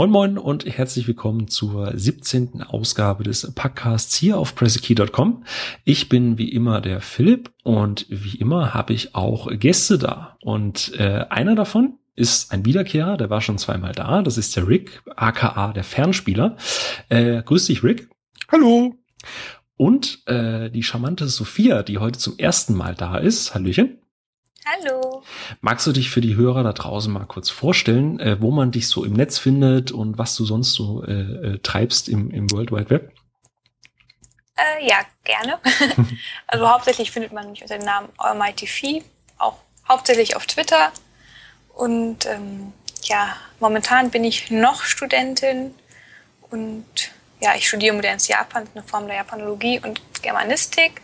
Moin Moin und herzlich willkommen zur 17. Ausgabe des Podcasts hier auf pressekey.com. Ich bin wie immer der Philipp und wie immer habe ich auch Gäste da. Und äh, einer davon ist ein Wiederkehrer, der war schon zweimal da. Das ist der Rick, aka der Fernspieler. Äh, grüß dich, Rick. Hallo. Und äh, die charmante Sophia, die heute zum ersten Mal da ist. Hallöchen. Hallo. Magst du dich für die Hörer da draußen mal kurz vorstellen, äh, wo man dich so im Netz findet und was du sonst so äh, äh, treibst im, im World Wide Web? Äh, ja, gerne. also hauptsächlich findet man mich unter dem Namen Almighty Fee, auch hauptsächlich auf Twitter. Und ähm, ja, momentan bin ich noch Studentin und ja, ich studiere modernes Japan, eine Form der Japanologie und Germanistik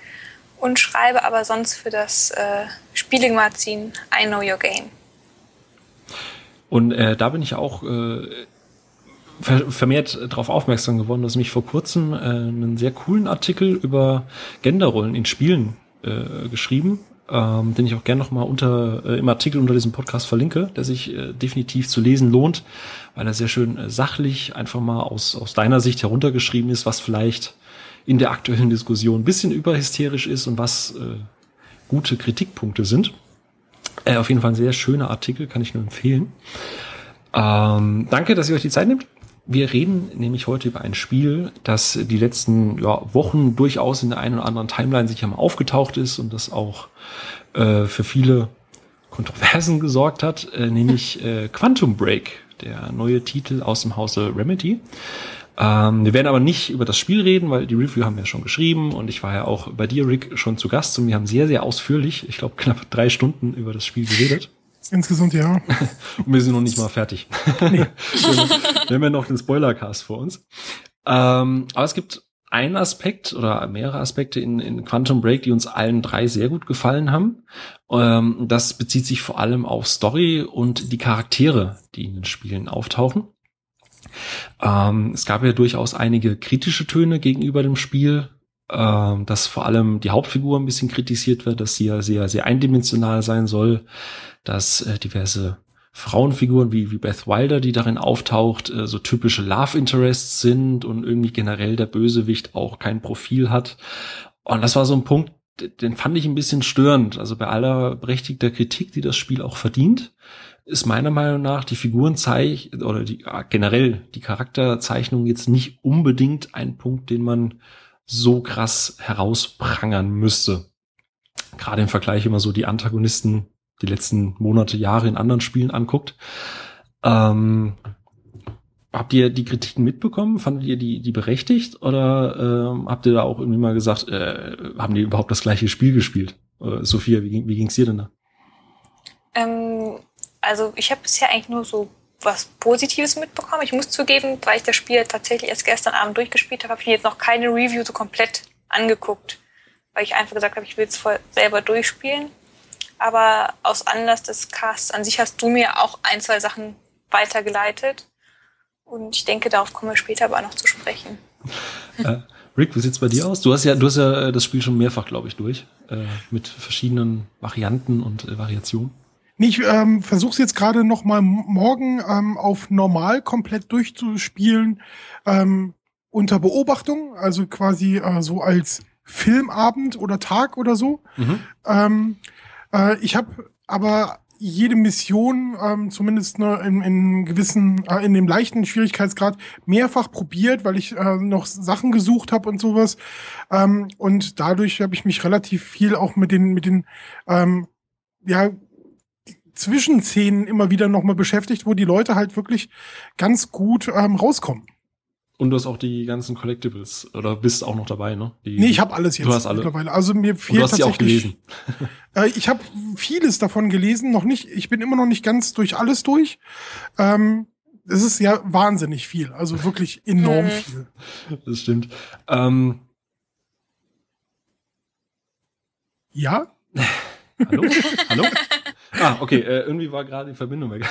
und schreibe aber sonst für das äh, Spielemagazin I Know Your Game. Und äh, da bin ich auch äh, vermehrt darauf aufmerksam geworden, dass mich vor kurzem äh, einen sehr coolen Artikel über Genderrollen in Spielen äh, geschrieben, ähm, den ich auch gerne nochmal unter äh, im Artikel unter diesem Podcast verlinke, der sich äh, definitiv zu lesen lohnt, weil er sehr schön äh, sachlich einfach mal aus, aus deiner Sicht heruntergeschrieben ist, was vielleicht in der aktuellen Diskussion ein bisschen überhysterisch ist und was äh, gute Kritikpunkte sind. Äh, auf jeden Fall ein sehr schöner Artikel, kann ich nur empfehlen. Ähm, danke, dass ihr euch die Zeit nehmt. Wir reden nämlich heute über ein Spiel, das die letzten ja, Wochen durchaus in der einen oder anderen Timeline sicher mal aufgetaucht ist und das auch äh, für viele Kontroversen gesorgt hat, äh, nämlich äh, Quantum Break, der neue Titel aus dem Hause Remedy. Ähm, wir werden aber nicht über das Spiel reden, weil die Review haben wir schon geschrieben und ich war ja auch bei dir, Rick, schon zu Gast und wir haben sehr, sehr ausführlich, ich glaube knapp drei Stunden über das Spiel geredet. Insgesamt ja. und wir sind noch nicht mal fertig. Nee. wir haben ja noch den Spoilercast vor uns. Ähm, aber es gibt einen Aspekt oder mehrere Aspekte in, in Quantum Break, die uns allen drei sehr gut gefallen haben. Ähm, das bezieht sich vor allem auf Story und die Charaktere, die in den Spielen auftauchen. Ähm, es gab ja durchaus einige kritische Töne gegenüber dem Spiel, ähm, dass vor allem die Hauptfigur ein bisschen kritisiert wird, dass sie ja sehr, sehr eindimensional sein soll, dass äh, diverse Frauenfiguren wie, wie Beth Wilder, die darin auftaucht, äh, so typische Love Interests sind und irgendwie generell der Bösewicht auch kein Profil hat. Und das war so ein Punkt, den fand ich ein bisschen störend. Also bei aller berechtigter Kritik, die das Spiel auch verdient, ist meiner Meinung nach die Figurenzeichnung oder die, generell die Charakterzeichnung jetzt nicht unbedingt ein Punkt, den man so krass herausprangern müsste. Gerade im Vergleich immer so die Antagonisten die letzten Monate, Jahre in anderen Spielen anguckt. Ähm, habt ihr die Kritiken mitbekommen? Fandet ihr die, die berechtigt? Oder ähm, habt ihr da auch irgendwie mal gesagt, äh, haben die überhaupt das gleiche Spiel gespielt? Äh, Sophia, wie, wie ging es dir denn da? Ähm, also ich habe bisher eigentlich nur so was Positives mitbekommen. Ich muss zugeben, weil ich das Spiel tatsächlich erst gestern Abend durchgespielt habe, habe ich mir jetzt noch keine Review so komplett angeguckt, weil ich einfach gesagt habe, ich will es selber durchspielen. Aber aus Anlass des Casts an sich hast du mir auch ein, zwei Sachen weitergeleitet. Und ich denke, darauf kommen wir später aber noch zu sprechen. Äh, Rick, wie sieht's bei dir aus? Du hast ja, du hast ja das Spiel schon mehrfach, glaube ich, durch, äh, mit verschiedenen Varianten und äh, Variationen. Nee, ich ähm, versuche es jetzt gerade noch mal morgen ähm, auf normal komplett durchzuspielen ähm, unter Beobachtung, also quasi äh, so als Filmabend oder Tag oder so. Mhm. Ähm, äh, ich habe aber jede Mission, ähm, zumindest ne, in, in gewissen, äh, in dem leichten Schwierigkeitsgrad, mehrfach probiert, weil ich äh, noch Sachen gesucht habe und sowas. Ähm, und dadurch habe ich mich relativ viel auch mit den, mit den ähm, ja, Zwischenszenen immer wieder nochmal beschäftigt, wo die Leute halt wirklich ganz gut ähm, rauskommen. Und du hast auch die ganzen Collectibles oder bist auch noch dabei, ne? Die, nee, ich habe alles jetzt du hast alle. mittlerweile. Also mir fehlt Und du hast tatsächlich. Sie auch gelesen. äh, ich habe vieles davon gelesen, noch nicht. Ich bin immer noch nicht ganz durch alles durch. Ähm, es ist ja wahnsinnig viel, also wirklich enorm viel. Das stimmt. Ähm, ja? Hallo? Hallo? Ah, okay, äh, irgendwie war gerade die Verbindung weg.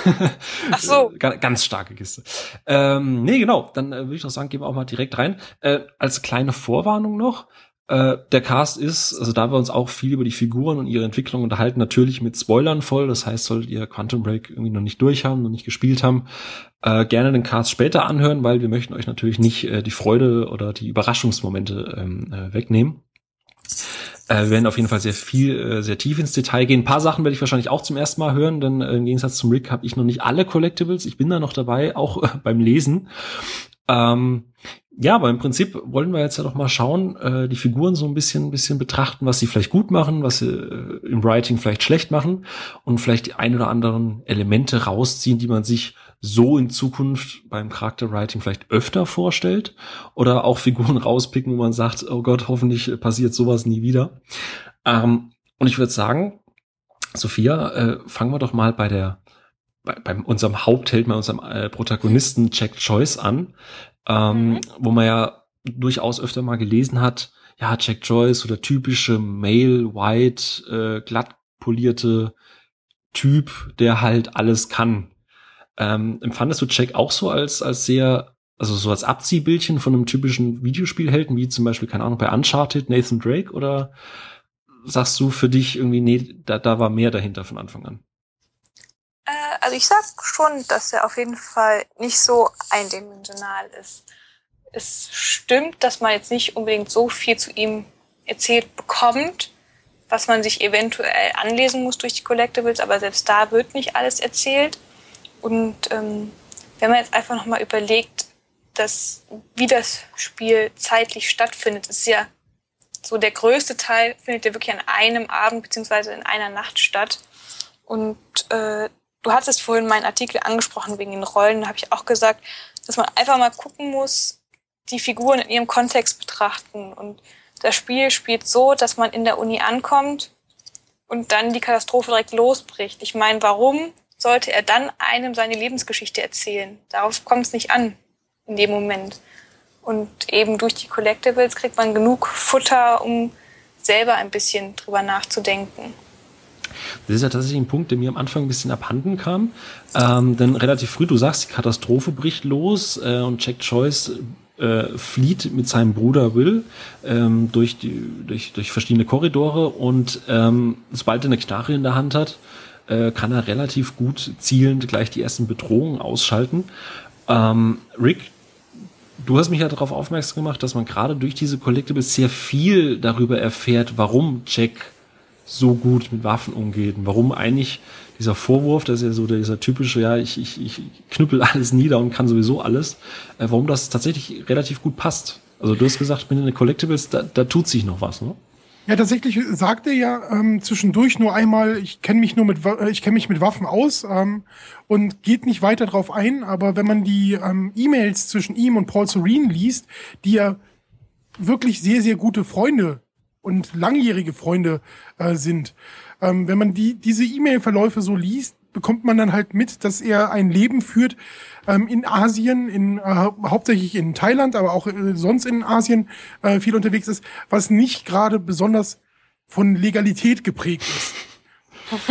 Ach so. ganz, starke Kiste. Ähm, nee, genau, dann äh, würde ich doch sagen, gehen wir auch mal direkt rein. Äh, als kleine Vorwarnung noch, Äh, der Cast ist, also da wir uns auch viel über die Figuren und ihre Entwicklung unterhalten, natürlich mit Spoilern voll. Das heißt, solltet ihr Quantum Break irgendwie noch nicht durch haben, noch nicht gespielt haben, äh, gerne den Cast später anhören, weil wir möchten euch natürlich nicht äh, die Freude oder die Überraschungsmomente ähm, äh, wegnehmen. Äh, wir werden auf jeden Fall sehr viel, äh, sehr tief ins Detail gehen. Ein paar Sachen werde ich wahrscheinlich auch zum ersten Mal hören, denn äh, im Gegensatz zum Rick habe ich noch nicht alle Collectibles. Ich bin da noch dabei, auch äh, beim Lesen. Ähm, ja, aber im Prinzip wollen wir jetzt ja doch mal schauen, äh, die Figuren so ein bisschen, ein bisschen betrachten, was sie vielleicht gut machen, was sie äh, im Writing vielleicht schlecht machen und vielleicht die ein oder anderen Elemente rausziehen, die man sich so in Zukunft beim Charakterwriting vielleicht öfter vorstellt oder auch Figuren rauspicken, wo man sagt, oh Gott, hoffentlich passiert sowas nie wieder. Ähm, und ich würde sagen, Sophia, äh, fangen wir doch mal bei der bei, bei unserem Hauptheld, bei unserem äh, Protagonisten Jack Choice an ähm, mhm. wo man ja durchaus öfter mal gelesen hat, ja, Jack Joyce oder typische Male, White, äh, glatt polierte Typ, der halt alles kann. Ähm, empfandest du Jack auch so als, als sehr, also so als Abziehbildchen von einem typischen Videospielhelden, wie zum Beispiel, keine Ahnung, bei Uncharted, Nathan Drake, oder sagst du für dich irgendwie, nee, da, da war mehr dahinter von Anfang an? Äh, also ich sag schon, dass er auf jeden Fall nicht so eindimensional ist. Es stimmt, dass man jetzt nicht unbedingt so viel zu ihm erzählt bekommt, was man sich eventuell anlesen muss durch die Collectibles, aber selbst da wird nicht alles erzählt. Und ähm, wenn man jetzt einfach nochmal überlegt, dass wie das Spiel zeitlich stattfindet, ist ja so der größte Teil findet ja wirklich an einem Abend beziehungsweise in einer Nacht statt. Und äh, Du hattest vorhin meinen Artikel angesprochen wegen den Rollen. Da habe ich auch gesagt, dass man einfach mal gucken muss, die Figuren in ihrem Kontext betrachten. Und das Spiel spielt so, dass man in der Uni ankommt und dann die Katastrophe direkt losbricht. Ich meine, warum sollte er dann einem seine Lebensgeschichte erzählen? Darauf kommt es nicht an in dem Moment. Und eben durch die Collectibles kriegt man genug Futter, um selber ein bisschen drüber nachzudenken. Das ist ja tatsächlich ein Punkt, der mir am Anfang ein bisschen abhanden kam. Ähm, denn relativ früh, du sagst, die Katastrophe bricht los äh, und Jack Choice äh, flieht mit seinem Bruder Will ähm, durch, die, durch, durch verschiedene Korridore und ähm, sobald er eine Knarre in der Hand hat, äh, kann er relativ gut zielend gleich die ersten Bedrohungen ausschalten. Ähm, Rick, du hast mich ja darauf aufmerksam gemacht, dass man gerade durch diese Collectibles sehr viel darüber erfährt, warum Jack so gut mit Waffen umgeht. Und warum eigentlich dieser Vorwurf, das ist ja so dieser typische, ja, ich, ich, ich knüppel alles nieder und kann sowieso alles, äh, warum das tatsächlich relativ gut passt. Also du hast gesagt, mit den Collectibles, da, da tut sich noch was, ne? Ja, tatsächlich sagt er ja ähm, zwischendurch nur einmal, ich kenne mich nur mit, äh, ich kenne mich mit Waffen aus ähm, und geht nicht weiter drauf ein. Aber wenn man die ähm, E-Mails zwischen ihm und Paul Serene liest, die ja wirklich sehr, sehr gute Freunde und langjährige Freunde äh, sind. Ähm, wenn man die, diese E-Mail-Verläufe so liest, bekommt man dann halt mit, dass er ein Leben führt ähm, in Asien, in, äh, hauptsächlich in Thailand, aber auch äh, sonst in Asien äh, viel unterwegs ist, was nicht gerade besonders von Legalität geprägt ist.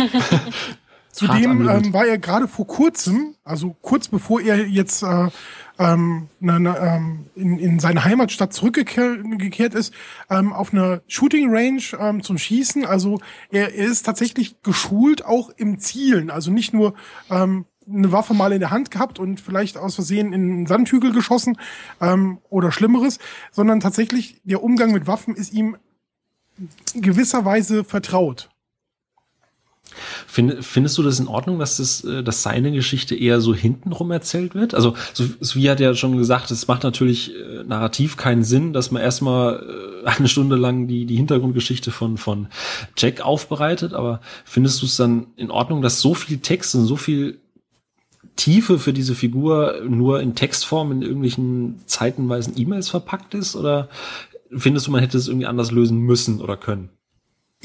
Zudem ähm, war er gerade vor kurzem, also kurz bevor er jetzt äh, ähm, ne, ne, ähm, in, in seine Heimatstadt zurückgekehrt ist, ähm, auf einer Shooting Range ähm, zum Schießen. Also er, er ist tatsächlich geschult auch im Zielen. Also nicht nur ähm, eine Waffe mal in der Hand gehabt und vielleicht aus Versehen in einen Sandhügel geschossen ähm, oder Schlimmeres, sondern tatsächlich der Umgang mit Waffen ist ihm gewisserweise vertraut. Find, findest du das in Ordnung, dass das, äh, dass seine Geschichte eher so hintenrum erzählt wird? Also, so, wie hat ja schon gesagt, es macht natürlich äh, narrativ keinen Sinn, dass man erstmal äh, eine Stunde lang die, die Hintergrundgeschichte von, von Jack aufbereitet, aber findest du es dann in Ordnung, dass so viel Text und so viel Tiefe für diese Figur nur in Textform in irgendwelchen zeitenweisen E-Mails verpackt ist? Oder findest du, man hätte es irgendwie anders lösen müssen oder können?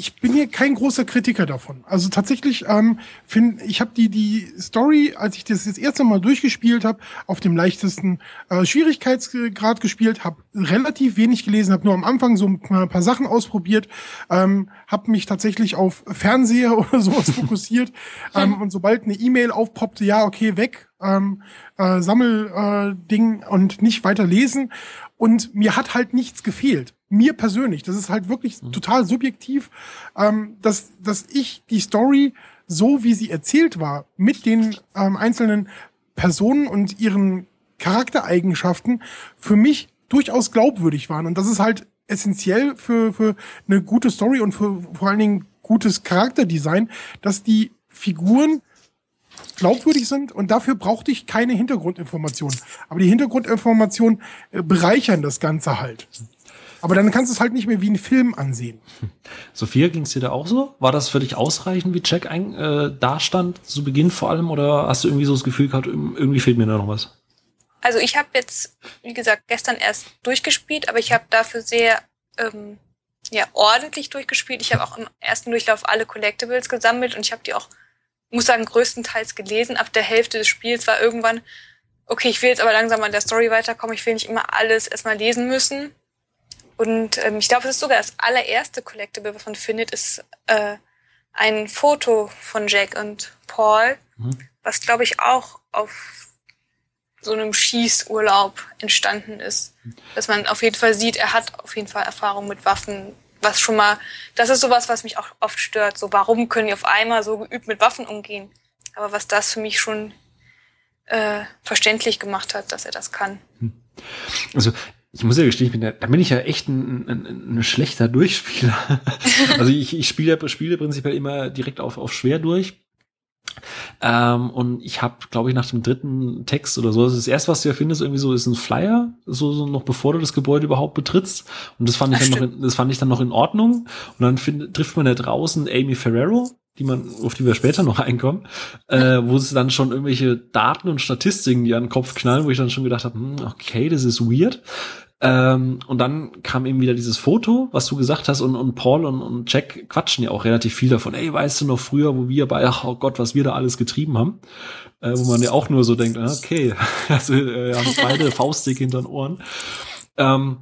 Ich bin hier kein großer Kritiker davon. Also tatsächlich, ähm, find, ich habe die die Story, als ich das das erste Mal durchgespielt habe, auf dem leichtesten äh, Schwierigkeitsgrad gespielt, habe relativ wenig gelesen, habe nur am Anfang so ein paar, Sachen ausprobiert, ähm, habe mich tatsächlich auf Fernseher oder sowas fokussiert ähm, und sobald eine E-Mail aufpoppte, ja okay weg, ähm, äh, Sammelding äh, und nicht weiter lesen und mir hat halt nichts gefehlt. Mir persönlich, das ist halt wirklich mhm. total subjektiv, ähm, dass, dass ich die Story so, wie sie erzählt war, mit den ähm, einzelnen Personen und ihren Charaktereigenschaften für mich durchaus glaubwürdig waren. Und das ist halt essentiell für, für eine gute Story und für vor allen Dingen gutes Charakterdesign, dass die Figuren glaubwürdig sind und dafür brauchte ich keine Hintergrundinformationen. Aber die Hintergrundinformationen äh, bereichern das Ganze halt. Aber dann kannst du es halt nicht mehr wie ein Film ansehen. Sophia, ging es dir da auch so? War das für dich ausreichend, wie Jack ein, äh, dastand, zu Beginn vor allem, oder hast du irgendwie so das Gefühl gehabt, irgendwie fehlt mir da noch was? Also ich habe jetzt, wie gesagt, gestern erst durchgespielt, aber ich habe dafür sehr ähm, ja, ordentlich durchgespielt. Ich habe auch im ersten Durchlauf alle Collectibles gesammelt und ich habe die auch, muss sagen, größtenteils gelesen. Ab der Hälfte des Spiels war irgendwann, okay, ich will jetzt aber langsam an der Story weiterkommen. Ich will nicht immer alles erstmal lesen müssen. Und ähm, ich glaube, es ist sogar das allererste Collectible, was man findet, ist äh, ein Foto von Jack und Paul, mhm. was glaube ich auch auf so einem Schießurlaub entstanden ist. Dass man auf jeden Fall sieht, er hat auf jeden Fall Erfahrung mit Waffen, was schon mal, das ist sowas, was mich auch oft stört. So, warum können die auf einmal so geübt mit Waffen umgehen? Aber was das für mich schon äh, verständlich gemacht hat, dass er das kann. Hm. Also ich muss ja gestehen, ich bin ja, da bin ich ja echt ein, ein, ein schlechter Durchspieler. also ich, ich spiele, spiele prinzipiell immer direkt auf, auf schwer durch. Ähm, und ich habe, glaube ich, nach dem dritten Text oder so, das, ist das erste, was du ja findest, irgendwie so, ist ein Flyer, so, so noch bevor du das Gebäude überhaupt betrittst. Und das fand ich dann noch, in, das fand ich dann noch in Ordnung. Und dann find, trifft man da draußen Amy Ferrero, die man, auf die wir später noch einkommen, äh, wo es dann schon irgendwelche Daten und Statistiken, die an den Kopf knallen, wo ich dann schon gedacht habe, hm, okay, das ist weird. Ähm, und dann kam eben wieder dieses Foto, was du gesagt hast, und, und Paul und, und Jack quatschen ja auch relativ viel davon. Ey, weißt du noch früher, wo wir bei, ach oh Gott, was wir da alles getrieben haben? Äh, wo man ja auch nur so denkt, ah, okay, also äh, haben beide Faustdick hinter den Ohren. Ähm,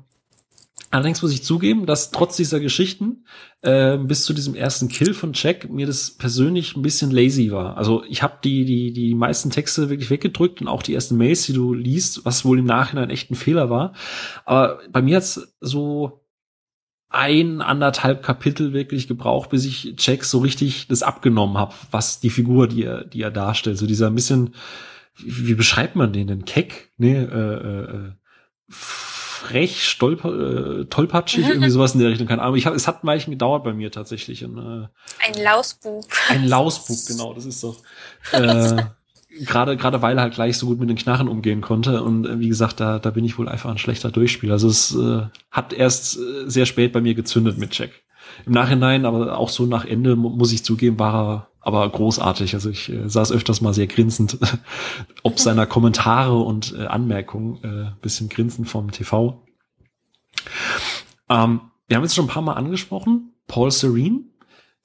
Allerdings muss ich zugeben, dass trotz dieser Geschichten äh, bis zu diesem ersten Kill von Jack mir das persönlich ein bisschen lazy war. Also ich habe die die die meisten Texte wirklich weggedrückt und auch die ersten Mails, die du liest, was wohl im Nachhinein echt ein Fehler war. Aber bei mir hat's so ein anderthalb Kapitel wirklich gebraucht, bis ich Jack so richtig das abgenommen habe, was die Figur, die er die er darstellt, so dieser ein bisschen wie, wie beschreibt man den denn keck, nee, äh, äh, äh frech, stolper, äh, tollpatschig, irgendwie sowas in der Richtung. Keine Ahnung. Ich hab, es hat ein Weilchen gedauert bei mir tatsächlich. Und, äh, ein Lausbub. Ein Lausbub, genau, das ist doch. Äh, gerade gerade weil er halt gleich so gut mit den Knarren umgehen konnte und äh, wie gesagt da da bin ich wohl einfach ein schlechter Durchspieler also es äh, hat erst äh, sehr spät bei mir gezündet mit Jack im Nachhinein aber auch so nach Ende muss ich zugeben war er aber großartig also ich äh, saß öfters mal sehr grinsend ob seiner Kommentare und äh, Anmerkungen äh, bisschen grinsend vom TV ähm, wir haben jetzt schon ein paar Mal angesprochen Paul Serene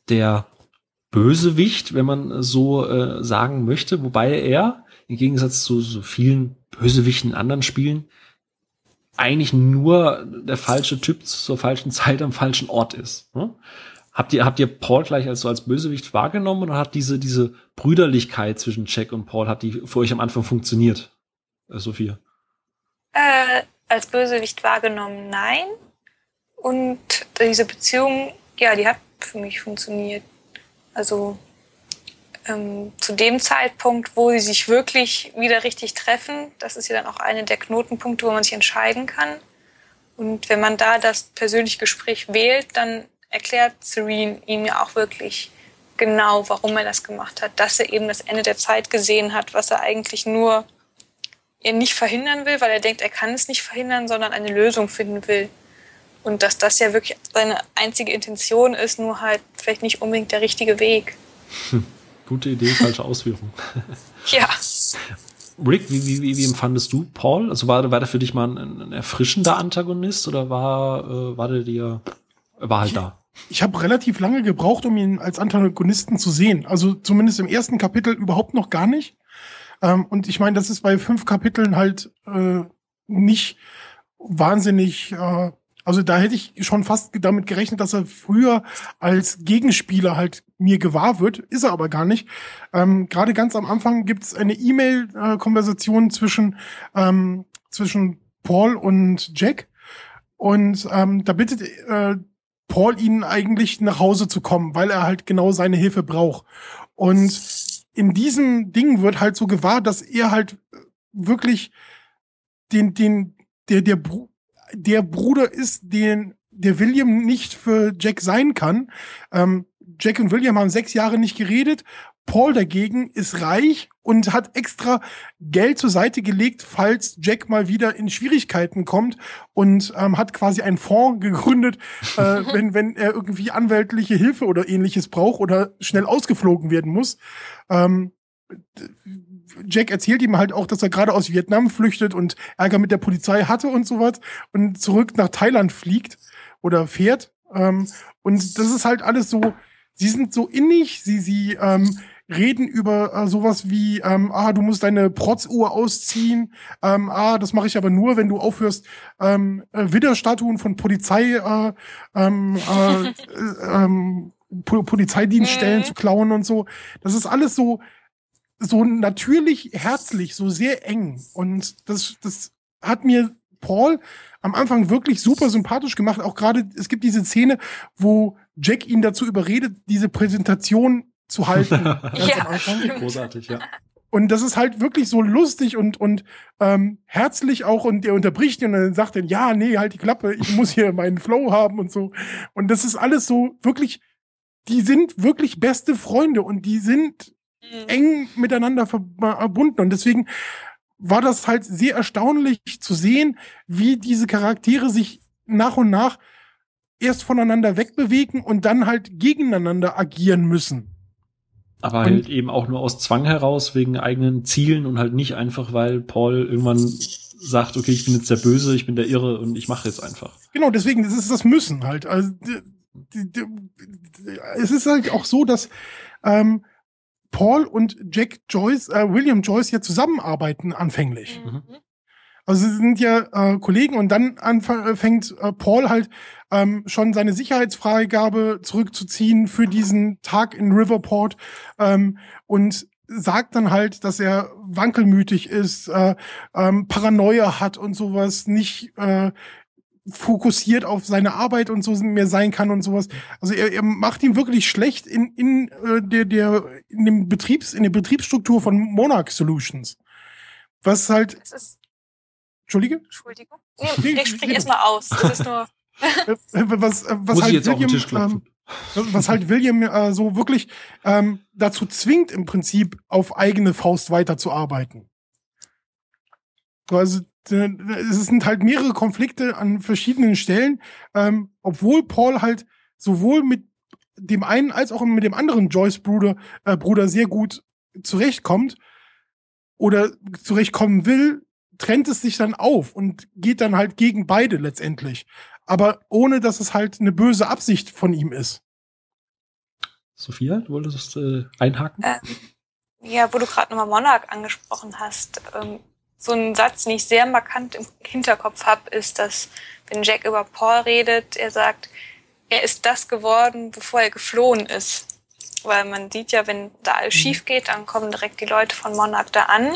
der Bösewicht, wenn man so äh, sagen möchte, wobei er im Gegensatz zu so vielen Bösewichten in anderen Spielen eigentlich nur der falsche Typ zur falschen Zeit am falschen Ort ist. Ne? Habt ihr, habt ihr Paul gleich als so als Bösewicht wahrgenommen oder hat diese, diese Brüderlichkeit zwischen Jack und Paul, hat die für euch am Anfang funktioniert? Äh, Sophia? Äh, als Bösewicht wahrgenommen, nein. Und diese Beziehung, ja, die hat für mich funktioniert. Also ähm, zu dem Zeitpunkt, wo sie sich wirklich wieder richtig treffen, das ist ja dann auch eine der Knotenpunkte, wo man sich entscheiden kann. Und wenn man da das persönliche Gespräch wählt, dann erklärt Serene ihm ja auch wirklich genau, warum er das gemacht hat, dass er eben das Ende der Zeit gesehen hat, was er eigentlich nur er nicht verhindern will, weil er denkt, er kann es nicht verhindern, sondern eine Lösung finden will. Und dass das ja wirklich seine einzige Intention ist, nur halt vielleicht nicht unbedingt der richtige Weg. Hm. Gute Idee, falsche Ausführung. ja. Rick, wie, wie, wie, wie empfandest du Paul? Also war, war der für dich mal ein, ein erfrischender Antagonist oder war, äh, war der dir, war halt da? Ich habe relativ lange gebraucht, um ihn als Antagonisten zu sehen. Also zumindest im ersten Kapitel überhaupt noch gar nicht. Ähm, und ich meine, das ist bei fünf Kapiteln halt äh, nicht wahnsinnig äh, also da hätte ich schon fast damit gerechnet, dass er früher als Gegenspieler halt mir gewahr wird, ist er aber gar nicht. Ähm, Gerade ganz am Anfang gibt es eine E-Mail-Konversation zwischen, ähm, zwischen Paul und Jack, Und ähm, da bittet äh, Paul ihn eigentlich nach Hause zu kommen, weil er halt genau seine Hilfe braucht. Und in diesem Ding wird halt so gewahr, dass er halt wirklich den, den, der, der, der Bruder ist, den der William nicht für Jack sein kann. Ähm, Jack und William haben sechs Jahre nicht geredet. Paul dagegen ist reich und hat extra Geld zur Seite gelegt, falls Jack mal wieder in Schwierigkeiten kommt und ähm, hat quasi einen Fonds gegründet, äh, wenn, wenn er irgendwie anwältliche Hilfe oder ähnliches braucht oder schnell ausgeflogen werden muss. Ähm, Jack erzählt ihm halt auch, dass er gerade aus Vietnam flüchtet und Ärger mit der Polizei hatte und sowas und zurück nach Thailand fliegt oder fährt. Ähm, und das ist halt alles so, sie sind so innig, sie, sie ähm, reden über äh, sowas wie, ähm, ah, du musst deine Protzuhr ausziehen, ähm, ah, das mache ich aber nur, wenn du aufhörst, ähm, äh, Widderstatuen von Polizei, äh, ähm, äh, äh, ähm, po Polizeidienststellen mhm. zu klauen und so. Das ist alles so, so natürlich herzlich, so sehr eng. Und das, das hat mir Paul am Anfang wirklich super sympathisch gemacht. Auch gerade, es gibt diese Szene, wo Jack ihn dazu überredet, diese Präsentation zu halten. ja, Großartig, ja. Und das ist halt wirklich so lustig und, und ähm, herzlich auch und der unterbricht ihn und dann sagt er, ja, nee, halt die Klappe, ich muss hier meinen Flow haben und so. Und das ist alles so wirklich, die sind wirklich beste Freunde und die sind mhm. eng miteinander verbunden. Und deswegen war das halt sehr erstaunlich zu sehen, wie diese Charaktere sich nach und nach erst voneinander wegbewegen und dann halt gegeneinander agieren müssen. Aber und halt eben auch nur aus Zwang heraus, wegen eigenen Zielen und halt nicht einfach, weil Paul irgendwann sagt, okay, ich bin jetzt der Böse, ich bin der Irre und ich mache jetzt einfach. Genau, deswegen, das ist das Müssen halt. Also, die, die, es ist halt auch so, dass ähm, Paul und Jack Joyce, äh, William Joyce ja zusammenarbeiten anfänglich. Mhm. Also sie sind ja äh, Kollegen und dann anfängt äh, Paul halt ähm, schon seine Sicherheitsfreigabe zurückzuziehen für diesen Tag in Riverport ähm, und sagt dann halt, dass er wankelmütig ist, äh, ähm, Paranoia hat und sowas, nicht äh, fokussiert auf seine Arbeit und so mehr sein kann und sowas. Also er, er macht ihn wirklich schlecht in, in äh, der, der in dem Betriebs, in der Betriebsstruktur von Monarch Solutions. Was halt. Entschuldige? Entschuldigung. Nee, ich sprich erstmal aus. Das ist nur. was, was halt William, ähm, was halt William äh, so wirklich ähm, dazu zwingt, im Prinzip auf eigene Faust weiterzuarbeiten. Also es sind halt mehrere Konflikte an verschiedenen Stellen, ähm, obwohl Paul halt sowohl mit dem einen als auch mit dem anderen Joyce-Bruder äh, Bruder sehr gut zurechtkommt oder zurechtkommen will, trennt es sich dann auf und geht dann halt gegen beide letztendlich. Aber ohne, dass es halt eine böse Absicht von ihm ist. Sophia, du wolltest äh, einhaken? Ähm, ja, wo du gerade nochmal Monarch angesprochen hast. Ähm, so ein Satz, den ich sehr markant im Hinterkopf habe, ist, dass wenn Jack über Paul redet, er sagt, er ist das geworden, bevor er geflohen ist. Weil man sieht ja, wenn da alles mhm. schief geht, dann kommen direkt die Leute von Monarch da an.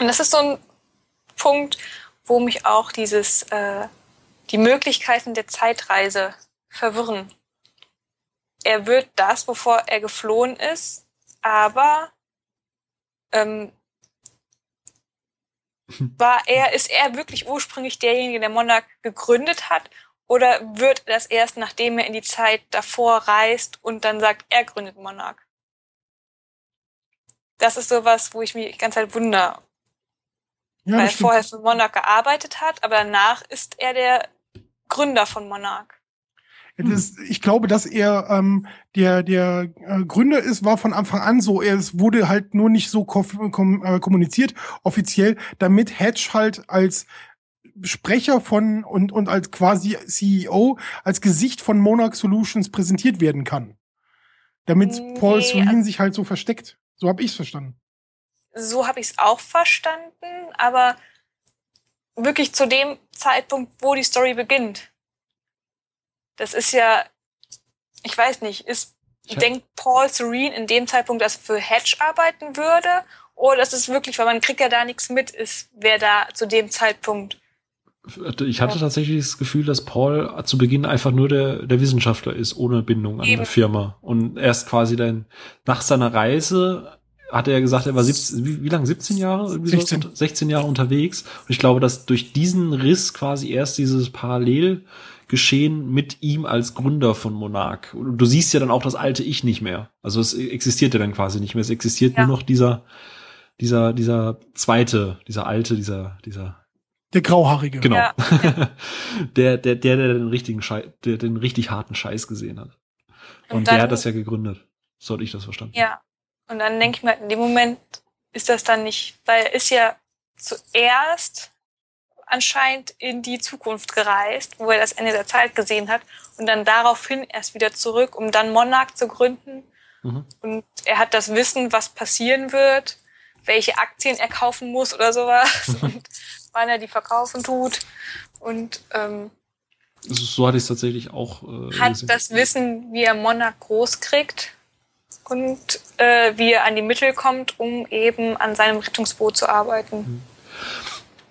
Und das ist so ein Punkt, wo mich auch dieses, äh, die Möglichkeiten der Zeitreise verwirren. Er wird das, bevor er geflohen ist, aber ähm, war er, ist er wirklich ursprünglich derjenige, der Monarch gegründet hat? Oder wird das erst, nachdem er in die Zeit davor reist und dann sagt, er gründet Monarch? Das ist sowas, wo ich mich die ganze Zeit wundere. Ja, Weil er vorher für Monarch gearbeitet hat, aber danach ist er der Gründer von Monarch. Das, ich glaube, dass er ähm, der der äh, Gründer ist, war von Anfang an so. Er es wurde halt nur nicht so kom äh, kommuniziert offiziell, damit Hedge halt als Sprecher von und und als quasi CEO als Gesicht von Monarch Solutions präsentiert werden kann, damit nee, Paul also sich halt so versteckt. So habe ich es verstanden. So habe ich es auch verstanden, aber wirklich zu dem Zeitpunkt, wo die Story beginnt das ist ja, ich weiß nicht, ist, ja. denkt Paul Serene in dem Zeitpunkt, dass er für Hedge arbeiten würde? Oder ist es wirklich, weil man kriegt ja da nichts mit, ist, wer da zu dem Zeitpunkt Ich hatte tatsächlich das Gefühl, dass Paul zu Beginn einfach nur der, der Wissenschaftler ist, ohne Bindung an Eben. der Firma. Und erst quasi dann nach seiner Reise hat er gesagt, er war 17, wie, wie lange? 17 Jahre? 16. 16 Jahre unterwegs. Und ich glaube, dass durch diesen Riss quasi erst dieses Parallelgeschehen mit ihm als Gründer von Monarch. Und du siehst ja dann auch das alte Ich nicht mehr. Also es existiert ja dann quasi nicht mehr. Es existiert ja. nur noch dieser, dieser, dieser zweite, dieser alte, dieser, dieser der Grauhaarige. Genau. Ja. der, der, der, der den richtigen Scheiß, der den richtig harten Scheiß gesehen hat. Und, Und dann, der hat das ja gegründet. So hatte ich das verstanden. Ja. Und dann denke ich mir, in dem Moment ist das dann nicht, weil er ist ja zuerst anscheinend in die Zukunft gereist, wo er das Ende der Zeit gesehen hat und dann daraufhin erst wieder zurück, um dann Monarch zu gründen. Mhm. Und er hat das Wissen, was passieren wird, welche Aktien er kaufen muss oder sowas. und wann er die verkaufen tut. Und ähm, so hatte ich es tatsächlich auch. Äh, hat gesehen. das Wissen, wie er Monarch groß kriegt und äh, wie er an die Mittel kommt, um eben an seinem Rettungsboot zu arbeiten. Mhm.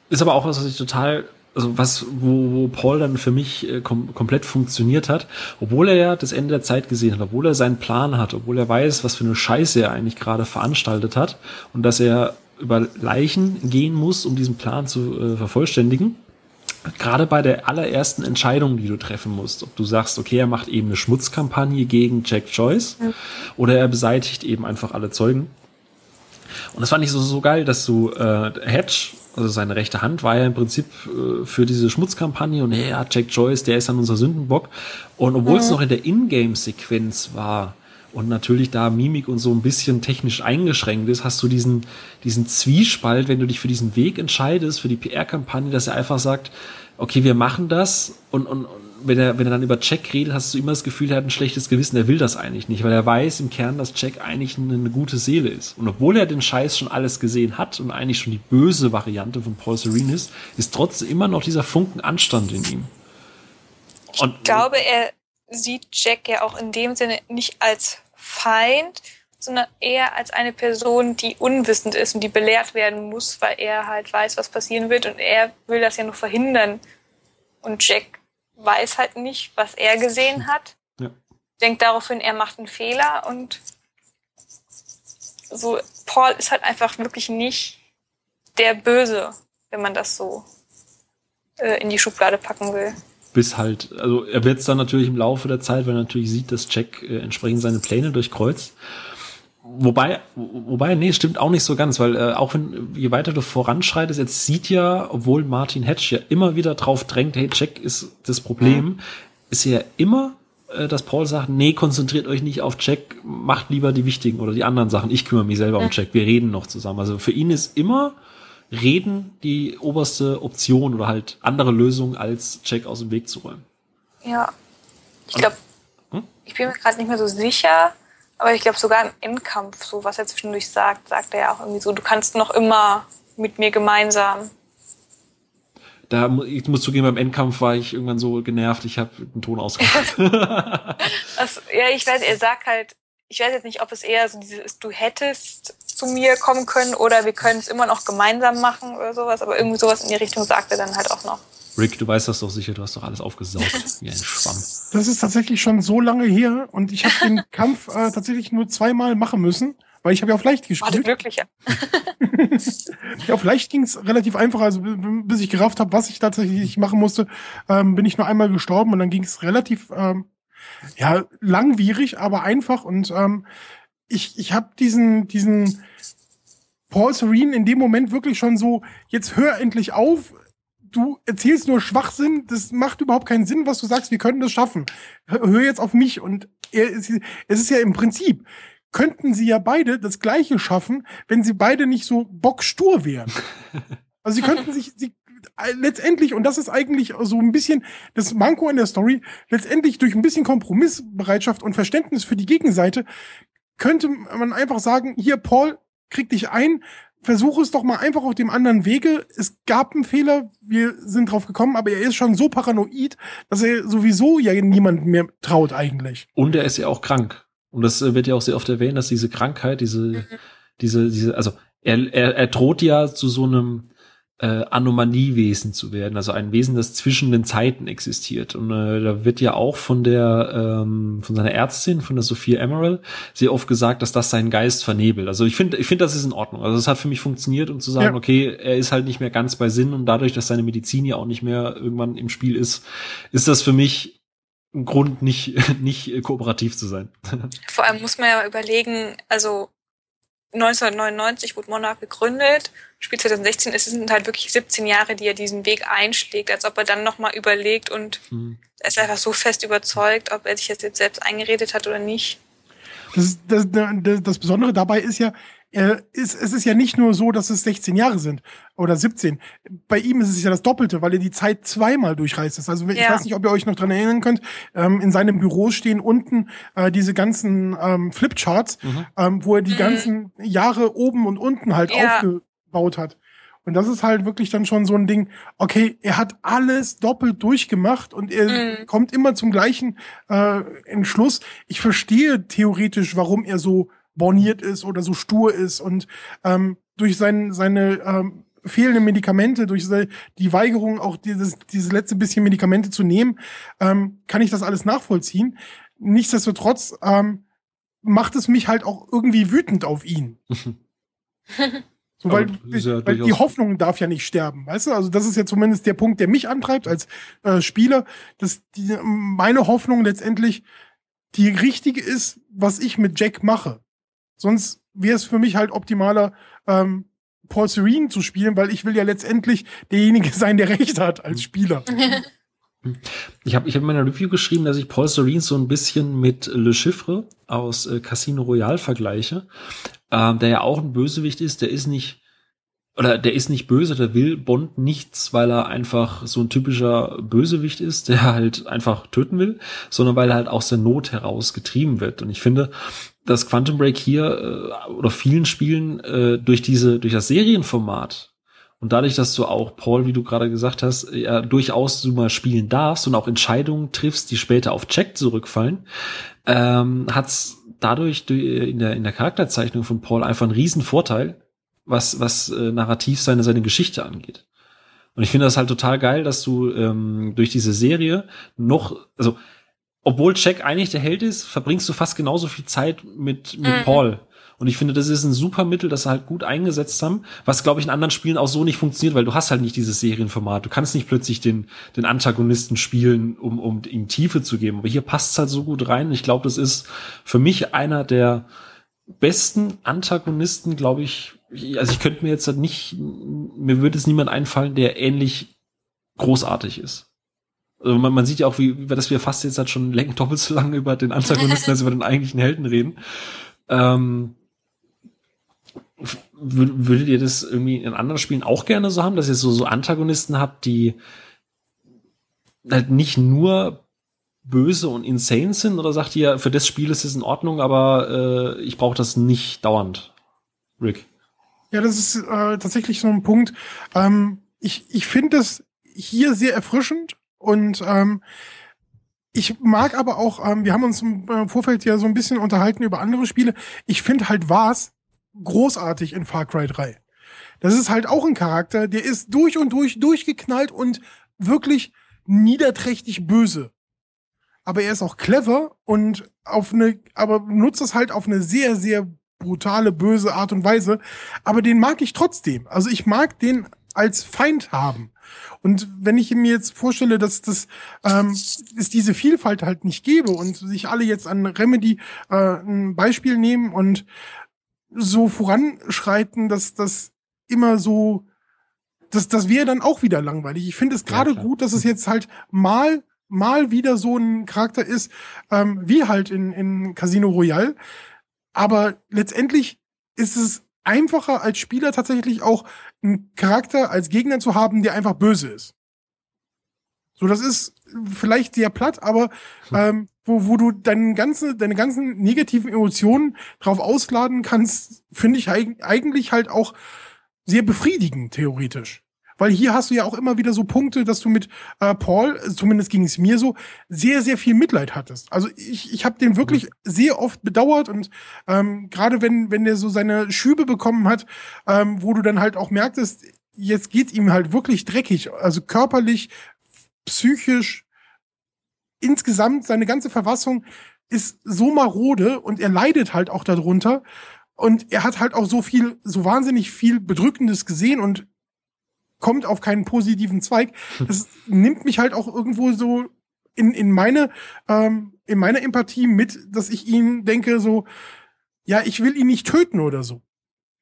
Ist aber auch was, was ich total also was, wo, wo Paul dann für mich äh, kom komplett funktioniert hat, obwohl er ja das Ende der Zeit gesehen hat, obwohl er seinen Plan hat, obwohl er weiß, was für eine Scheiße er eigentlich gerade veranstaltet hat und dass er über Leichen gehen muss, um diesen Plan zu äh, vervollständigen. Gerade bei der allerersten Entscheidung, die du treffen musst, ob du sagst, okay, er macht eben eine Schmutzkampagne gegen Jack Joyce mhm. oder er beseitigt eben einfach alle Zeugen. Und das fand ich so, so geil, dass du äh, Hedge, also seine rechte Hand, war ja im Prinzip äh, für diese Schmutzkampagne und ja, Jack Joyce, der ist dann unser Sündenbock. Und obwohl mhm. es noch in der Ingame-Sequenz war, und natürlich da Mimik und so ein bisschen technisch eingeschränkt ist, hast du diesen, diesen Zwiespalt, wenn du dich für diesen Weg entscheidest, für die PR-Kampagne, dass er einfach sagt, okay, wir machen das und, und, und wenn er, wenn er dann über Jack redet, hast du immer das Gefühl, er hat ein schlechtes Gewissen, er will das eigentlich nicht, weil er weiß im Kern, dass Jack eigentlich eine, eine gute Seele ist. Und obwohl er den Scheiß schon alles gesehen hat und eigentlich schon die böse Variante von Paul Serene ist, ist trotzdem immer noch dieser Funken Anstand in ihm. Und, ich glaube, er sieht Jack ja auch in dem Sinne nicht als Feind, sondern eher als eine Person, die unwissend ist und die belehrt werden muss, weil er halt weiß, was passieren wird und er will das ja nur verhindern. Und Jack weiß halt nicht, was er gesehen hat, ja. denkt daraufhin, er macht einen Fehler und so, Paul ist halt einfach wirklich nicht der Böse, wenn man das so äh, in die Schublade packen will bis halt, also er wird es dann natürlich im Laufe der Zeit, weil er natürlich sieht, dass Jack äh, entsprechend seine Pläne durchkreuzt. Wobei, wobei, nee, stimmt auch nicht so ganz, weil äh, auch wenn, je weiter du voranschreitest, jetzt sieht ja, obwohl Martin Hedge ja immer wieder drauf drängt, hey, Jack ist das Problem, mhm. ist ja immer, äh, dass Paul sagt, nee, konzentriert euch nicht auf Jack, macht lieber die wichtigen oder die anderen Sachen, ich kümmere mich selber mhm. um Jack, wir reden noch zusammen. Also für ihn ist immer Reden die oberste Option oder halt andere Lösung, als Jack aus dem Weg zu räumen. Ja. Ich glaube, hm? ich bin mir gerade nicht mehr so sicher, aber ich glaube sogar im Endkampf, so was er zwischendurch sagt, sagt er ja auch irgendwie so, du kannst noch immer mit mir gemeinsam. Da ich muss zugeben, beim Endkampf war ich irgendwann so genervt, ich habe den Ton ausgemacht. ja, ich weiß, er sagt halt, ich weiß jetzt nicht, ob es eher so dieses du hättest zu mir kommen können oder wir können es immer noch gemeinsam machen oder sowas, aber irgendwie sowas in die Richtung sagt er dann halt auch noch. Rick, du weißt das doch sicher, du hast doch alles aufgesaugt wie ein Schwamm. Das ist tatsächlich schon so lange her und ich habe den Kampf äh, tatsächlich nur zweimal machen müssen, weil ich habe ja auf leicht gespielt. Warte, wirklich? Ja, ja auf leicht ging es relativ einfach, also bis ich gerafft habe, was ich tatsächlich machen musste, ähm, bin ich nur einmal gestorben und dann ging es relativ ähm, ja langwierig, aber einfach und ähm, ich, ich habe diesen, diesen Paul Serene in dem Moment wirklich schon so, jetzt hör endlich auf, du erzählst nur Schwachsinn, das macht überhaupt keinen Sinn, was du sagst, wir können das schaffen. Hör jetzt auf mich. Und er ist, es ist ja im Prinzip, könnten sie ja beide das Gleiche schaffen, wenn sie beide nicht so bockstur wären. Also sie könnten sich, sie, letztendlich, und das ist eigentlich so ein bisschen das Manko in der Story, letztendlich durch ein bisschen Kompromissbereitschaft und Verständnis für die Gegenseite könnte man einfach sagen, hier, Paul, krieg dich ein, versuche es doch mal einfach auf dem anderen Wege. Es gab einen Fehler, wir sind drauf gekommen, aber er ist schon so paranoid, dass er sowieso ja niemandem mehr traut eigentlich. Und er ist ja auch krank. Und das äh, wird ja auch sehr oft erwähnt, dass diese Krankheit, diese, mhm. diese, diese, also er, er, er droht ja zu so einem, äh, Anomaliewesen zu werden, also ein Wesen, das zwischen den Zeiten existiert. Und äh, da wird ja auch von der ähm, von seiner Ärztin, von der Sophia Emerald, sehr oft gesagt, dass das seinen Geist vernebelt. Also ich finde, ich finde, das ist in Ordnung. Also es hat für mich funktioniert, um zu sagen, ja. okay, er ist halt nicht mehr ganz bei Sinn und dadurch, dass seine Medizin ja auch nicht mehr irgendwann im Spiel ist, ist das für mich ein Grund, nicht nicht kooperativ zu sein. Vor allem muss man ja überlegen, also 1999 wurde Monarch gegründet. Spiel 2016 es sind halt wirklich 17 Jahre, die er diesen Weg einschlägt, als ob er dann nochmal überlegt und er ist einfach so fest überzeugt, ob er sich das jetzt selbst eingeredet hat oder nicht. Das, das, das, das Besondere dabei ist ja, äh, ist, es ist ja nicht nur so, dass es 16 Jahre sind oder 17. Bei ihm ist es ja das Doppelte, weil er die Zeit zweimal durchreist ist. Also ich ja. weiß nicht, ob ihr euch noch dran erinnern könnt. Ähm, in seinem Büro stehen unten äh, diese ganzen ähm, Flipcharts, mhm. ähm, wo er die mhm. ganzen Jahre oben und unten halt ja. aufgebaut hat. Und das ist halt wirklich dann schon so ein Ding, okay, er hat alles doppelt durchgemacht und er mhm. kommt immer zum gleichen äh, Entschluss. Ich verstehe theoretisch, warum er so borniert ist oder so stur ist und ähm, durch sein, seine ähm, fehlenden Medikamente, durch die Weigerung, auch dieses, dieses letzte bisschen Medikamente zu nehmen, ähm, kann ich das alles nachvollziehen. Nichtsdestotrotz ähm, macht es mich halt auch irgendwie wütend auf ihn. so, weil, ja weil die Hoffnung darf ja nicht sterben, weißt du? Also das ist ja zumindest der Punkt, der mich antreibt als äh, Spieler, dass die, meine Hoffnung letztendlich die richtige ist, was ich mit Jack mache. Sonst wäre es für mich halt optimaler, ähm, Paul Serene zu spielen, weil ich will ja letztendlich derjenige sein, der Recht hat als Spieler. Ich habe ich hab in meiner Review geschrieben, dass ich Paul Serene so ein bisschen mit Le Chiffre aus äh, Casino Royale vergleiche, ähm, der ja auch ein Bösewicht ist, der ist nicht oder der ist nicht böse, der will Bond nichts, weil er einfach so ein typischer Bösewicht ist, der halt einfach töten will, sondern weil er halt aus der Not heraus getrieben wird. Und ich finde, dass Quantum Break hier äh, oder vielen Spielen äh, durch diese, durch das Serienformat und dadurch, dass du auch, Paul, wie du gerade gesagt hast, ja durchaus so mal spielen darfst und auch Entscheidungen triffst, die später auf Check zurückfallen, ähm, hat's dadurch in der, in der Charakterzeichnung von Paul einfach einen riesen Vorteil, was, was äh, narrativ seine, seine Geschichte angeht. Und ich finde das halt total geil, dass du ähm, durch diese Serie noch, also obwohl Jack eigentlich der Held ist, verbringst du fast genauso viel Zeit mit, mit mhm. Paul. Und ich finde, das ist ein super Mittel, das sie halt gut eingesetzt haben, was, glaube ich, in anderen Spielen auch so nicht funktioniert, weil du hast halt nicht dieses Serienformat. Du kannst nicht plötzlich den, den Antagonisten spielen, um, um ihm Tiefe zu geben. Aber hier passt es halt so gut rein. Ich glaube, das ist für mich einer der besten Antagonisten, glaube ich, also ich könnte mir jetzt halt nicht, mir würde es niemand einfallen, der ähnlich großartig ist. Also man, man sieht ja auch, wie, dass wir fast jetzt halt schon doppelt so lange über den Antagonisten als über den eigentlichen Helden reden. Ähm, würdet ihr das irgendwie in anderen Spielen auch gerne so haben, dass ihr so, so Antagonisten habt, die halt nicht nur böse und insane sind? Oder sagt ihr, für das Spiel ist es in Ordnung, aber äh, ich brauche das nicht dauernd? Rick. Ja, das ist äh, tatsächlich so ein Punkt. Ähm, ich ich finde das hier sehr erfrischend und ähm, ich mag aber auch, ähm, wir haben uns im äh, Vorfeld ja so ein bisschen unterhalten über andere Spiele. Ich finde halt was großartig in Far Cry 3. Das ist halt auch ein Charakter, der ist durch und durch durchgeknallt und wirklich niederträchtig böse. Aber er ist auch clever und auf eine, aber nutzt es halt auf eine sehr, sehr brutale, böse Art und Weise. Aber den mag ich trotzdem. Also ich mag den als Feind haben. Und wenn ich mir jetzt vorstelle, dass das ähm, es diese Vielfalt halt nicht gäbe und sich alle jetzt an Remedy äh, ein Beispiel nehmen und so voranschreiten, dass das immer so, das, das wäre dann auch wieder langweilig. Ich finde es gerade ja, gut, dass es jetzt halt mal mal wieder so ein Charakter ist, ähm, wie halt in, in Casino Royale, aber letztendlich ist es einfacher als Spieler tatsächlich auch einen Charakter als Gegner zu haben, der einfach böse ist. So, das ist vielleicht sehr platt, aber hm. ähm, wo, wo du deine, ganze, deine ganzen negativen Emotionen drauf ausladen kannst, finde ich eigentlich halt auch sehr befriedigend, theoretisch. Weil hier hast du ja auch immer wieder so Punkte, dass du mit äh, Paul, zumindest ging es mir so, sehr, sehr viel Mitleid hattest. Also ich, ich habe den wirklich mhm. sehr oft bedauert und ähm, gerade wenn, wenn der so seine Schübe bekommen hat, ähm, wo du dann halt auch merktest, jetzt geht's ihm halt wirklich dreckig, also körperlich, psychisch, insgesamt seine ganze Verfassung ist so marode und er leidet halt auch darunter und er hat halt auch so viel, so wahnsinnig viel Bedrückendes gesehen und kommt auf keinen positiven Zweig. Das nimmt mich halt auch irgendwo so in, in meine, ähm, in meine Empathie mit, dass ich ihn denke so, ja, ich will ihn nicht töten oder so.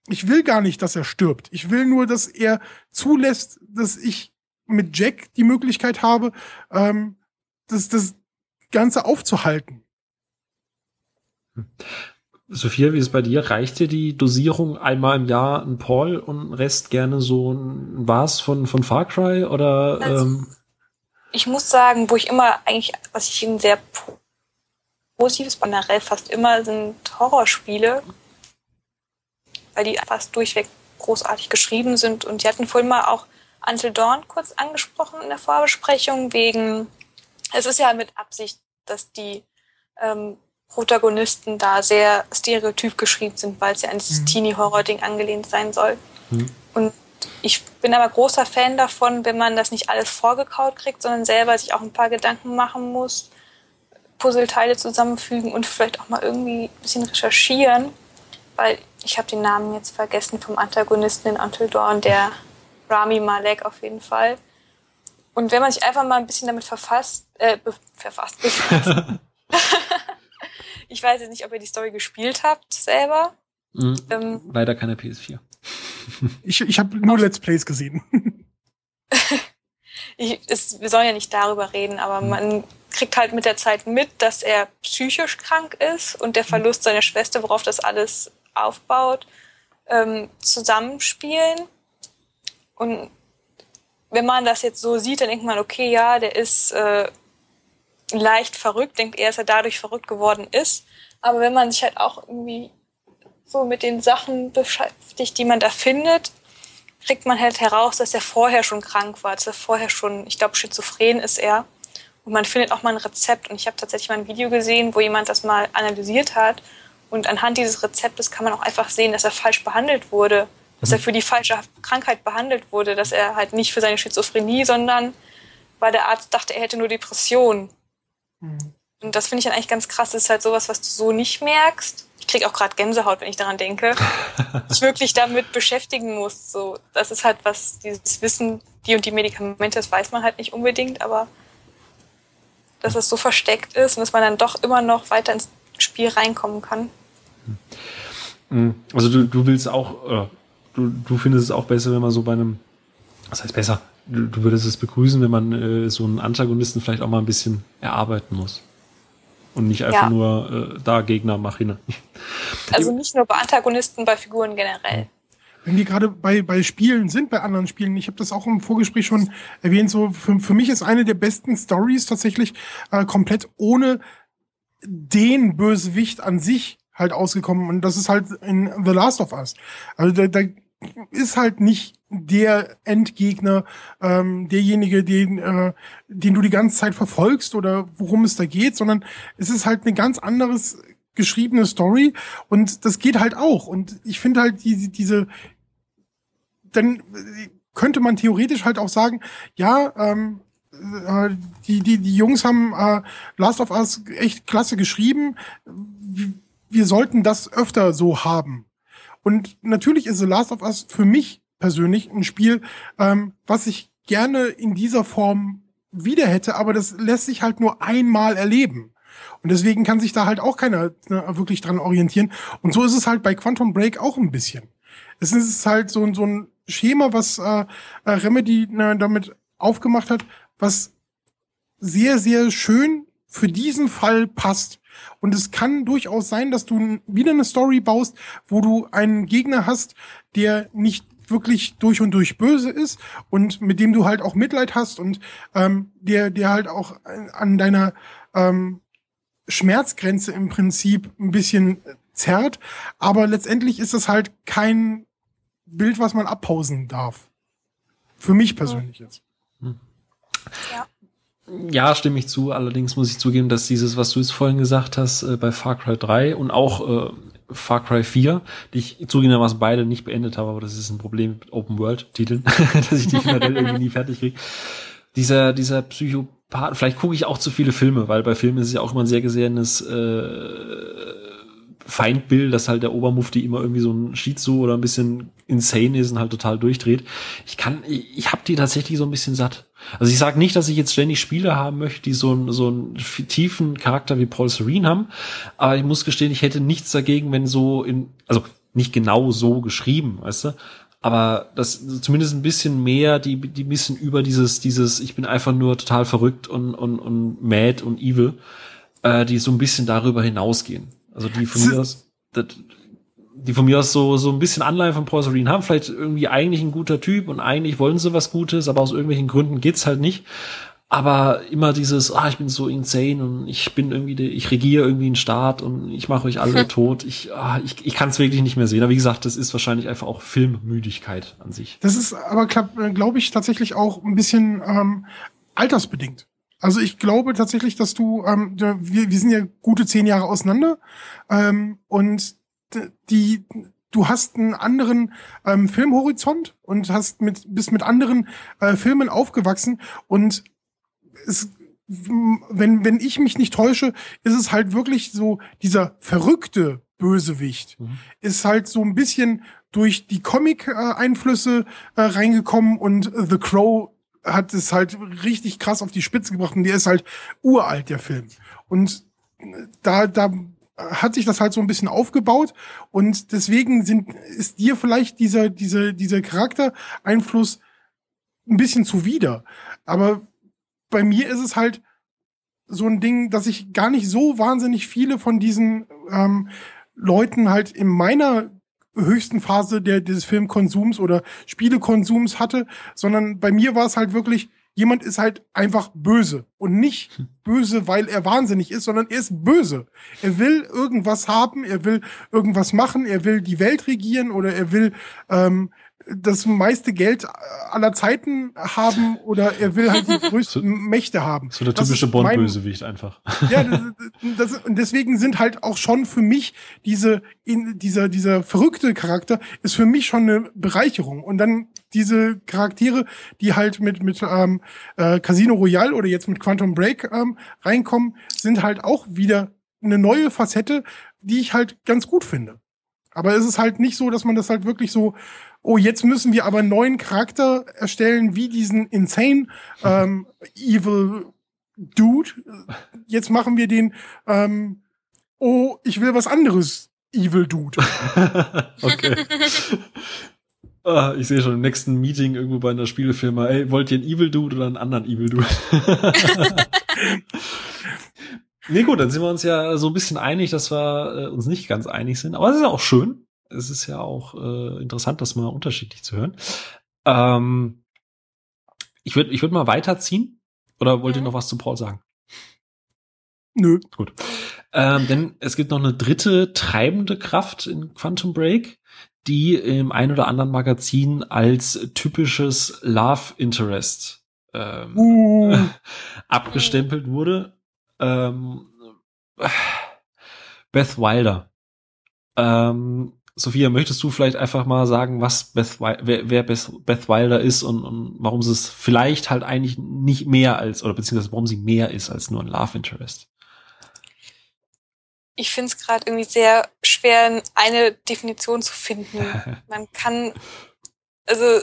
Ich will gar nicht, dass er stirbt. Ich will nur, dass er zulässt, dass ich mit Jack die Möglichkeit habe, ähm, das, das Ganze aufzuhalten. Sophia, wie ist es bei dir? Reicht dir die Dosierung einmal im Jahr ein Paul und Rest gerne so ein Was von, von Far Cry oder? Also, ähm? Ich muss sagen, wo ich immer eigentlich, was ich ein sehr positives generell fast immer sind Horrorspiele, weil die fast durchweg großartig geschrieben sind. Und die hatten vorhin mal auch Until Dawn kurz angesprochen in der Vorbesprechung, wegen, es ist ja mit Absicht, dass die ähm, Protagonisten da sehr stereotyp geschrieben sind, weil es ja an dieses mhm. Teenie-Horror-Ding angelehnt sein soll. Mhm. Und ich bin aber großer Fan davon, wenn man das nicht alles vorgekaut kriegt, sondern selber sich auch ein paar Gedanken machen muss, Puzzleteile zusammenfügen und vielleicht auch mal irgendwie ein bisschen recherchieren, weil ich habe den Namen jetzt vergessen vom Antagonisten in Until Dawn, der Rami Malek auf jeden Fall. Und wenn man sich einfach mal ein bisschen damit verfasst, äh, be verfasst, befasst. ich weiß jetzt nicht, ob ihr die Story gespielt habt selber. Mhm. Ähm, Leider keine PS4. ich ich habe nur Let's Plays gesehen. ich, es, wir sollen ja nicht darüber reden, aber mhm. man kriegt halt mit der Zeit mit, dass er psychisch krank ist und der mhm. Verlust seiner Schwester, worauf das alles aufbaut, ähm, zusammenspielen. Und wenn man das jetzt so sieht, dann denkt man, okay, ja, der ist äh, leicht verrückt, denkt er, dass er dadurch verrückt geworden ist. Aber wenn man sich halt auch irgendwie so mit den Sachen beschäftigt, die man da findet, kriegt man halt heraus, dass er vorher schon krank war, dass er vorher schon, ich glaube, schizophren ist er. Und man findet auch mal ein Rezept. Und ich habe tatsächlich mal ein Video gesehen, wo jemand das mal analysiert hat und anhand dieses Rezeptes kann man auch einfach sehen, dass er falsch behandelt wurde, dass er mhm. für die falsche Krankheit behandelt wurde, dass er halt nicht für seine Schizophrenie, sondern weil der Arzt dachte, er hätte nur Depression. Mhm. Und das finde ich dann eigentlich ganz krass. Das ist halt sowas, was du so nicht merkst. Ich kriege auch gerade Gänsehaut, wenn ich daran denke. ich wirklich damit beschäftigen muss. So, das ist halt was, dieses Wissen, die und die Medikamente, das weiß man halt nicht unbedingt, aber dass es so versteckt ist und dass man dann doch immer noch weiter ins Spiel reinkommen kann. Hm. Also du, du willst auch, du, du findest es auch besser, wenn man so bei einem, was heißt besser? Du, du würdest es begrüßen, wenn man äh, so einen Antagonisten vielleicht auch mal ein bisschen erarbeiten muss. Und nicht einfach ja. nur äh, da Gegner mach hin. Also nicht nur bei Antagonisten, bei Figuren generell. Wenn die gerade bei, bei Spielen sind, bei anderen Spielen, ich habe das auch im Vorgespräch schon erwähnt, so für, für mich ist eine der besten Stories tatsächlich äh, komplett ohne den Bösewicht an sich halt ausgekommen und das ist halt in The Last of Us. Also da, da ist halt nicht der Endgegner, ähm, derjenige, den, äh, den du die ganze Zeit verfolgst oder worum es da geht, sondern es ist halt eine ganz anderes geschriebene Story und das geht halt auch. Und ich finde halt diese, diese, dann könnte man theoretisch halt auch sagen, ja, ähm, äh, die, die, die Jungs haben äh, Last of Us echt klasse geschrieben. Wir sollten das öfter so haben. Und natürlich ist The Last of Us für mich persönlich ein Spiel, ähm, was ich gerne in dieser Form wieder hätte, aber das lässt sich halt nur einmal erleben. Und deswegen kann sich da halt auch keiner ne, wirklich dran orientieren. Und so ist es halt bei Quantum Break auch ein bisschen. Es ist halt so, so ein Schema, was äh, äh Remedy ne, damit aufgemacht hat, was sehr, sehr schön für diesen Fall passt. Und es kann durchaus sein, dass du wieder eine Story baust, wo du einen Gegner hast, der nicht wirklich durch und durch böse ist und mit dem du halt auch Mitleid hast und ähm, der, der halt auch an deiner ähm, Schmerzgrenze im Prinzip ein bisschen zerrt. Aber letztendlich ist das halt kein Bild, was man abpausen darf. Für mich persönlich jetzt. Ja. Ja, stimme ich zu. Allerdings muss ich zugeben, dass dieses, was du jetzt vorhin gesagt hast, äh, bei Far Cry 3 und auch äh, Far Cry 4, die ich zugegebenermaßen beide nicht beendet habe, aber das ist ein Problem mit Open World Titeln, dass ich die generell irgendwie nie fertig kriege. Dieser, dieser Psychopath, vielleicht gucke ich auch zu viele Filme, weil bei Filmen ist es ja auch immer ein sehr gesehenes äh, Feindbild, dass halt der Obermufti immer irgendwie so ein Shizu oder ein bisschen insane ist und halt total durchdreht. Ich kann, ich, ich habe die tatsächlich so ein bisschen satt. Also ich sage nicht, dass ich jetzt ständig Spiele haben möchte, die so, einen so einen tiefen Charakter wie Paul Serene haben, aber ich muss gestehen, ich hätte nichts dagegen, wenn so in, also nicht genau so geschrieben, weißt du, aber das zumindest ein bisschen mehr, die, die ein bisschen über dieses, dieses, ich bin einfach nur total verrückt und, und, und mad und evil, äh, die so ein bisschen darüber hinausgehen. Also die von mir aus, die von mir aus so, so ein bisschen Anleihen von Paul Serene haben, vielleicht irgendwie eigentlich ein guter Typ und eigentlich wollen sie was Gutes, aber aus irgendwelchen Gründen geht's halt nicht. Aber immer dieses, ah, ich bin so insane und ich bin irgendwie, ich regiere irgendwie einen Staat und ich mache euch alle tot. Ich, ah, ich, ich kann es wirklich nicht mehr sehen. Aber wie gesagt, das ist wahrscheinlich einfach auch Filmmüdigkeit an sich. Das ist aber, glaube ich, tatsächlich auch ein bisschen ähm, altersbedingt. Also ich glaube tatsächlich, dass du, ähm, wir, wir sind ja gute zehn Jahre auseinander ähm, und die, du hast einen anderen ähm, Filmhorizont und hast mit bist mit anderen äh, Filmen aufgewachsen und es wenn wenn ich mich nicht täusche, ist es halt wirklich so dieser verrückte Bösewicht mhm. ist halt so ein bisschen durch die Comic-Einflüsse äh, reingekommen und The Crow hat es halt richtig krass auf die Spitze gebracht und der ist halt uralt, der Film. Und da, da hat sich das halt so ein bisschen aufgebaut und deswegen sind, ist dir vielleicht dieser, dieser, dieser Charaktereinfluss ein bisschen zuwider. Aber bei mir ist es halt so ein Ding, dass ich gar nicht so wahnsinnig viele von diesen ähm, Leuten halt in meiner höchsten Phase der, des Filmkonsums oder Spielekonsums hatte, sondern bei mir war es halt wirklich, jemand ist halt einfach böse und nicht böse, weil er wahnsinnig ist, sondern er ist böse. Er will irgendwas haben, er will irgendwas machen, er will die Welt regieren oder er will ähm, das meiste Geld aller Zeiten haben oder er will halt die größten so, Mächte haben. So der typische Bond-Bösewicht einfach. Ja, das, das, und deswegen sind halt auch schon für mich diese, in, dieser, dieser verrückte Charakter ist für mich schon eine Bereicherung. Und dann diese Charaktere, die halt mit, mit ähm, äh, Casino Royale oder jetzt mit Quantum Break ähm, reinkommen, sind halt auch wieder eine neue Facette, die ich halt ganz gut finde. Aber es ist halt nicht so, dass man das halt wirklich so oh, jetzt müssen wir aber einen neuen Charakter erstellen, wie diesen insane ähm, Evil Dude. Jetzt machen wir den, ähm, oh, ich will was anderes Evil Dude. okay. Ah, ich sehe schon im nächsten Meeting irgendwo bei einer Spielefirma, ey, wollt ihr einen Evil Dude oder einen anderen Evil Dude? Nee, gut, dann sind wir uns ja so ein bisschen einig, dass wir äh, uns nicht ganz einig sind. Aber es ist ja auch schön es ist ja auch äh, interessant, das mal unterschiedlich zu hören. Ähm, ich würde ich würd mal weiterziehen. Oder wollt ihr mhm. noch was zu Paul sagen? Nö. Gut. Ähm, denn es gibt noch eine dritte treibende Kraft in Quantum Break, die im ein oder anderen Magazin als typisches Love Interest ähm, uh. abgestempelt wurde. Ähm, Beth Wilder. Ähm, Sophia, möchtest du vielleicht einfach mal sagen, was Beth, wer, wer Beth Wilder ist und, und warum sie es vielleicht halt eigentlich nicht mehr als, oder beziehungsweise warum sie mehr ist als nur ein Love Interest? Ich finde es gerade irgendwie sehr schwer, eine Definition zu finden. man kann, also,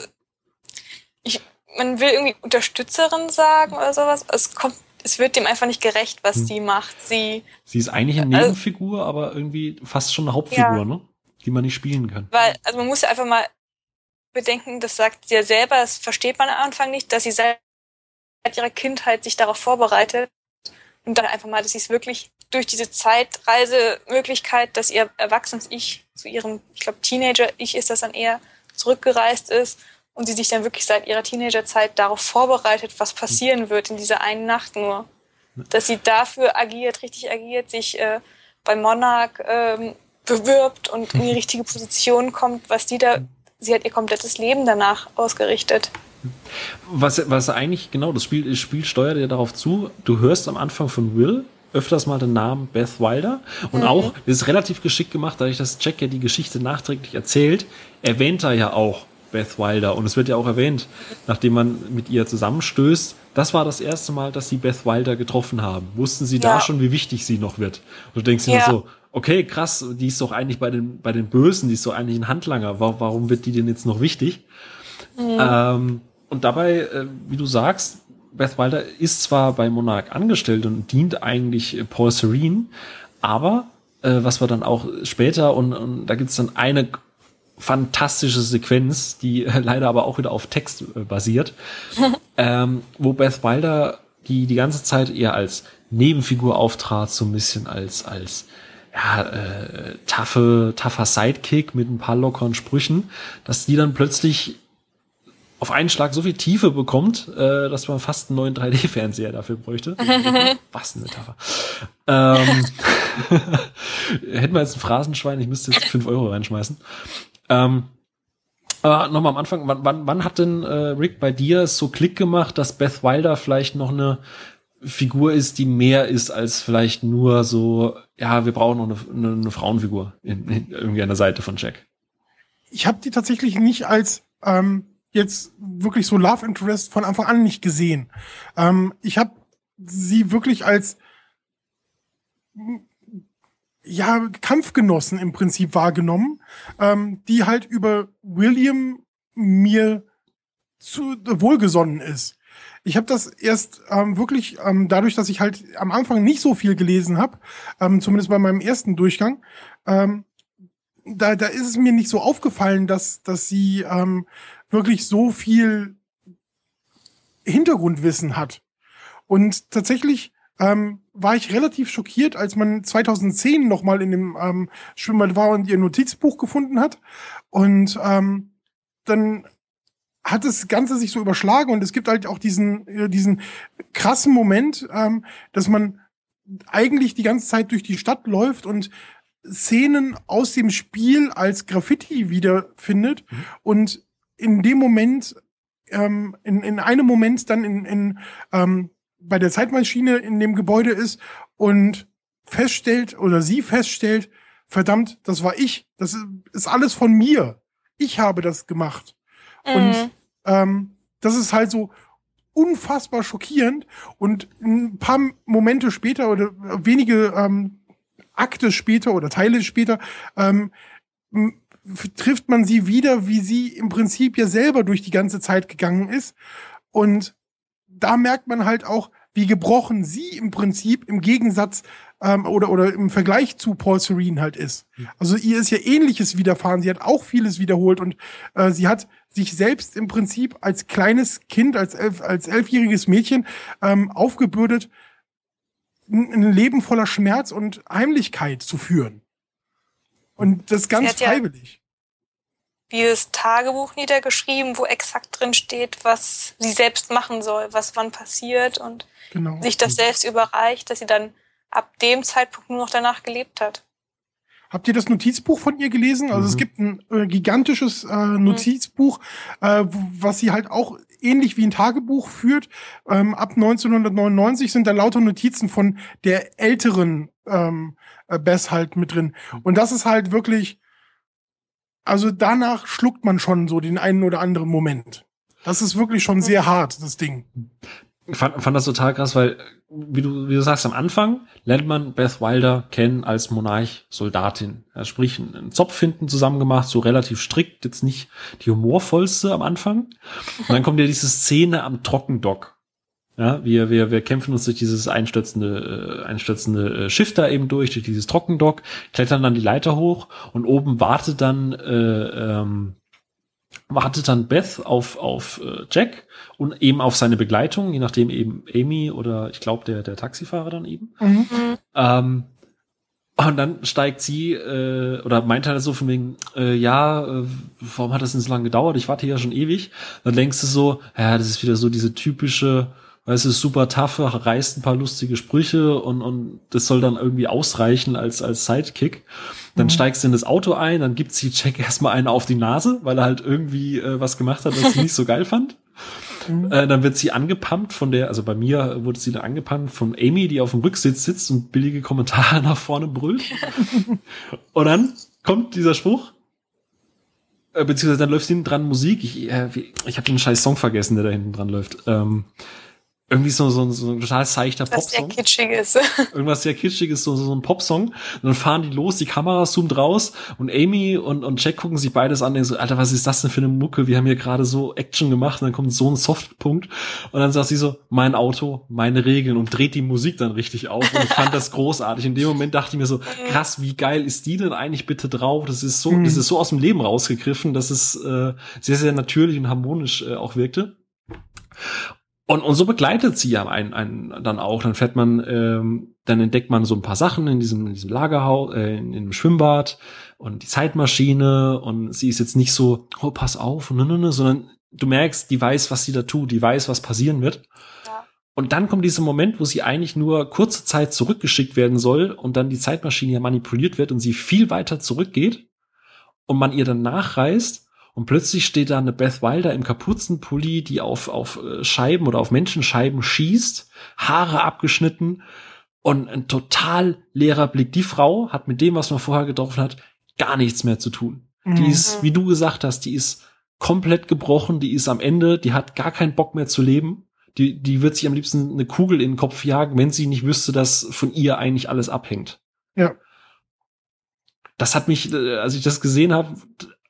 ich, man will irgendwie Unterstützerin sagen oder sowas. Es kommt, es wird dem einfach nicht gerecht, was hm. sie macht. Sie, sie ist eigentlich eine also Nebenfigur, also, aber irgendwie fast schon eine Hauptfigur, ja. ne? die man nicht spielen kann. Weil, also man muss ja einfach mal bedenken, das sagt sie ja selber, das versteht man am Anfang nicht, dass sie seit ihrer Kindheit sich darauf vorbereitet und dann einfach mal, dass sie es wirklich durch diese Zeitreisemöglichkeit, dass ihr erwachsenes Ich zu ihrem, ich glaube, Teenager-Ich ist das dann eher, zurückgereist ist und sie sich dann wirklich seit ihrer Teenagerzeit darauf vorbereitet, was passieren wird in dieser einen Nacht nur. Dass sie dafür agiert, richtig agiert, sich äh, bei Monarch ähm, bewirbt und in die richtige Position kommt, was die da, sie hat ihr komplettes Leben danach ausgerichtet. Was, was eigentlich, genau, das Spiel, das Spiel steuert ja darauf zu, du hörst am Anfang von Will, öfters mal den Namen Beth Wilder. Und mhm. auch, das ist relativ geschickt gemacht, dadurch, dass Jack ja die Geschichte nachträglich erzählt, erwähnt er ja auch Beth Wilder. Und es wird ja auch erwähnt, nachdem man mit ihr zusammenstößt, das war das erste Mal, dass sie Beth Wilder getroffen haben. Wussten sie ja. da schon, wie wichtig sie noch wird? Und du denkst dir ja. so, okay, krass, die ist doch eigentlich bei den, bei den Bösen, die ist doch eigentlich ein Handlanger. Warum wird die denn jetzt noch wichtig? Mhm. Ähm, und dabei, äh, wie du sagst, Beth Wilder ist zwar bei Monarch angestellt und dient eigentlich äh, Paul Serene, aber äh, was wir dann auch später und, und da gibt's dann eine fantastische Sequenz, die äh, leider aber auch wieder auf Text äh, basiert, ähm, wo Beth Wilder die die ganze Zeit eher als Nebenfigur auftrat, so ein bisschen als als ja, äh, taffe, taffer Sidekick mit ein paar lockeren Sprüchen, dass die dann plötzlich auf einen Schlag so viel Tiefe bekommt, äh, dass man fast einen neuen 3D-Fernseher dafür bräuchte. Was eine Metapher. Ähm, hätten wir jetzt ein Phrasenschwein, ich müsste jetzt fünf Euro reinschmeißen. Ähm, aber nochmal am Anfang, wann, wann, wann hat denn äh, Rick bei dir so Klick gemacht, dass Beth Wilder vielleicht noch eine Figur ist, die mehr ist als vielleicht nur so, ja, wir brauchen noch eine, eine, eine Frauenfigur in, in, irgendwie an der Seite von Jack. Ich habe die tatsächlich nicht als ähm, jetzt wirklich so Love Interest von Anfang an nicht gesehen. Ähm, ich habe sie wirklich als ja Kampfgenossen im Prinzip wahrgenommen, ähm, die halt über William mir zu wohlgesonnen ist. Ich habe das erst ähm, wirklich ähm, dadurch, dass ich halt am Anfang nicht so viel gelesen habe, ähm, zumindest bei meinem ersten Durchgang, ähm, da, da ist es mir nicht so aufgefallen, dass, dass sie ähm, wirklich so viel Hintergrundwissen hat. Und tatsächlich ähm, war ich relativ schockiert, als man 2010 nochmal in dem ähm, Schwimmbad war und ihr Notizbuch gefunden hat. Und ähm, dann hat das Ganze sich so überschlagen und es gibt halt auch diesen, äh, diesen krassen Moment, ähm, dass man eigentlich die ganze Zeit durch die Stadt läuft und Szenen aus dem Spiel als Graffiti wiederfindet mhm. und in dem Moment, ähm, in, in einem Moment dann in, in ähm, bei der Zeitmaschine in dem Gebäude ist und feststellt oder sie feststellt, verdammt, das war ich, das ist alles von mir. Ich habe das gemacht. Mhm. Und ähm, das ist halt so unfassbar schockierend. Und ein paar Momente später oder wenige ähm, Akte später oder Teile später ähm, trifft man sie wieder, wie sie im Prinzip ja selber durch die ganze Zeit gegangen ist. Und da merkt man halt auch, wie gebrochen sie im Prinzip im Gegensatz ähm, oder, oder im Vergleich zu Paul Serene halt ist. Also ihr ist ja ähnliches widerfahren. Sie hat auch vieles wiederholt und äh, sie hat sich selbst im Prinzip als kleines Kind, als, elf, als elfjähriges Mädchen ähm, aufgebürdet, ein Leben voller Schmerz und Heimlichkeit zu führen. Und das ganz freiwillig. Ja dieses Tagebuch niedergeschrieben, wo exakt drin steht, was sie selbst machen soll, was wann passiert und genau. sich das selbst überreicht, dass sie dann ab dem Zeitpunkt nur noch danach gelebt hat. Habt ihr das Notizbuch von ihr gelesen? Also mhm. es gibt ein äh, gigantisches äh, Notizbuch, mhm. äh, was sie halt auch ähnlich wie ein Tagebuch führt. Ähm, ab 1999 sind da lauter Notizen von der älteren ähm, äh, Bess halt mit drin. Und das ist halt wirklich, also danach schluckt man schon so den einen oder anderen Moment. Das ist wirklich schon sehr hart, das Ding. Ich fand, fand das total krass, weil, wie du, wie du sagst, am Anfang lernt man Beth Wilder kennen als Monarch-Soldatin. Sprich, einen Zopf hinten zusammen gemacht, so relativ strikt, jetzt nicht die humorvollste am Anfang. Und dann kommt ja diese Szene am Trockendock. Ja, wir, wir, wir kämpfen uns durch dieses einstürzende, äh, einstürzende äh, Schiff da eben durch, durch dieses Trockendock, klettern dann die Leiter hoch und oben wartet dann äh, ähm, wartet dann Beth auf, auf äh, Jack und eben auf seine Begleitung, je nachdem eben Amy oder ich glaube der, der Taxifahrer dann eben. Mhm. Ähm, und dann steigt sie, äh, oder meint halt so von wegen, äh, ja, äh, warum hat das denn so lange gedauert? Ich warte ja schon ewig. Dann denkst du so, ja, das ist wieder so diese typische, weißt du, super tough, reißt ein paar lustige Sprüche und, und das soll dann irgendwie ausreichen als, als Sidekick. Dann mhm. steigst du in das Auto ein, dann gibt sie Jack erstmal einen auf die Nase, weil er halt irgendwie äh, was gemacht hat, was sie nicht so geil fand. Mhm. Äh, dann wird sie angepumpt von der, also bei mir wurde sie dann angepumpt von Amy, die auf dem Rücksitz sitzt und billige Kommentare nach vorne brüllt. und dann kommt dieser Spruch, äh, beziehungsweise dann läuft hinten dran Musik. Ich, äh, ich habe den scheiß Song vergessen, der da hinten dran läuft. Ähm, irgendwie so, so, so ein total seichter Popsong. Was sehr kitschig ist. Irgendwas sehr kitschiges, so, so ein Popsong. Und dann fahren die los, die Kamera zoomt raus und Amy und, und Jack gucken sich beides an und so, Alter, was ist das denn für eine Mucke? Wir haben hier gerade so Action gemacht und dann kommt so ein Softpunkt und dann sagt sie so, mein Auto, meine Regeln und dreht die Musik dann richtig auf und ich fand das großartig. In dem Moment dachte ich mir so, krass, wie geil ist die denn eigentlich bitte drauf? Das ist so, mhm. das ist so aus dem Leben rausgegriffen, dass es äh, sehr, sehr natürlich und harmonisch äh, auch wirkte. Und, und so begleitet sie ja einen, einen dann auch. Dann fährt man, ähm, dann entdeckt man so ein paar Sachen in diesem, in diesem Lagerhaus, äh, in, in dem Schwimmbad und die Zeitmaschine und sie ist jetzt nicht so, oh, pass auf, ne, ne, ne, sondern du merkst, die weiß, was sie da tut, die weiß, was passieren wird. Ja. Und dann kommt dieser Moment, wo sie eigentlich nur kurze Zeit zurückgeschickt werden soll und dann die Zeitmaschine ja manipuliert wird und sie viel weiter zurückgeht und man ihr dann nachreist und plötzlich steht da eine Beth Wilder im Kapuzenpulli, die auf, auf äh, Scheiben oder auf Menschenscheiben schießt, Haare abgeschnitten und ein total leerer Blick. Die Frau hat mit dem, was man vorher getroffen hat, gar nichts mehr zu tun. Mhm. Die ist, wie du gesagt hast, die ist komplett gebrochen, die ist am Ende, die hat gar keinen Bock mehr zu leben. Die, die wird sich am liebsten eine Kugel in den Kopf jagen, wenn sie nicht wüsste, dass von ihr eigentlich alles abhängt. Ja. Das hat mich, äh, als ich das gesehen habe,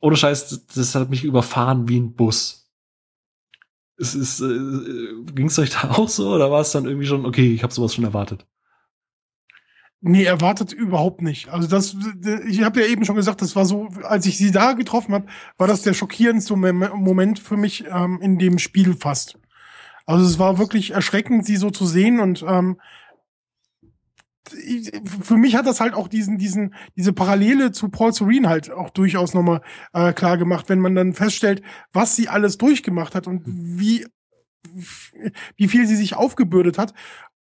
ohne Scheiß, das hat mich überfahren wie ein Bus. Es ist, äh, ging es euch da auch so oder war es dann irgendwie schon, okay, ich habe sowas schon erwartet? Nee, erwartet überhaupt nicht. Also das, ich habe ja eben schon gesagt, das war so, als ich sie da getroffen habe, war das der schockierendste Moment für mich ähm, in dem Spiel fast. Also es war wirklich erschreckend, sie so zu sehen und ähm, für mich hat das halt auch diesen, diesen, diese Parallele zu Paul Serene halt auch durchaus nochmal äh, klar gemacht, wenn man dann feststellt, was sie alles durchgemacht hat und wie, wie viel sie sich aufgebürdet hat,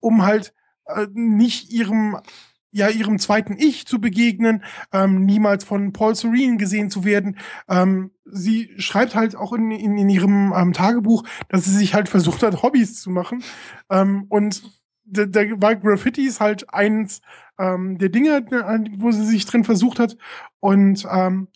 um halt äh, nicht ihrem ja ihrem zweiten Ich zu begegnen, ähm, niemals von Paul Serene gesehen zu werden. Ähm, sie schreibt halt auch in, in, in ihrem ähm, Tagebuch, dass sie sich halt versucht hat, Hobbys zu machen ähm, und da, da war Graffitis halt eins ähm, der Dinge, wo sie sich drin versucht hat. Und ähm,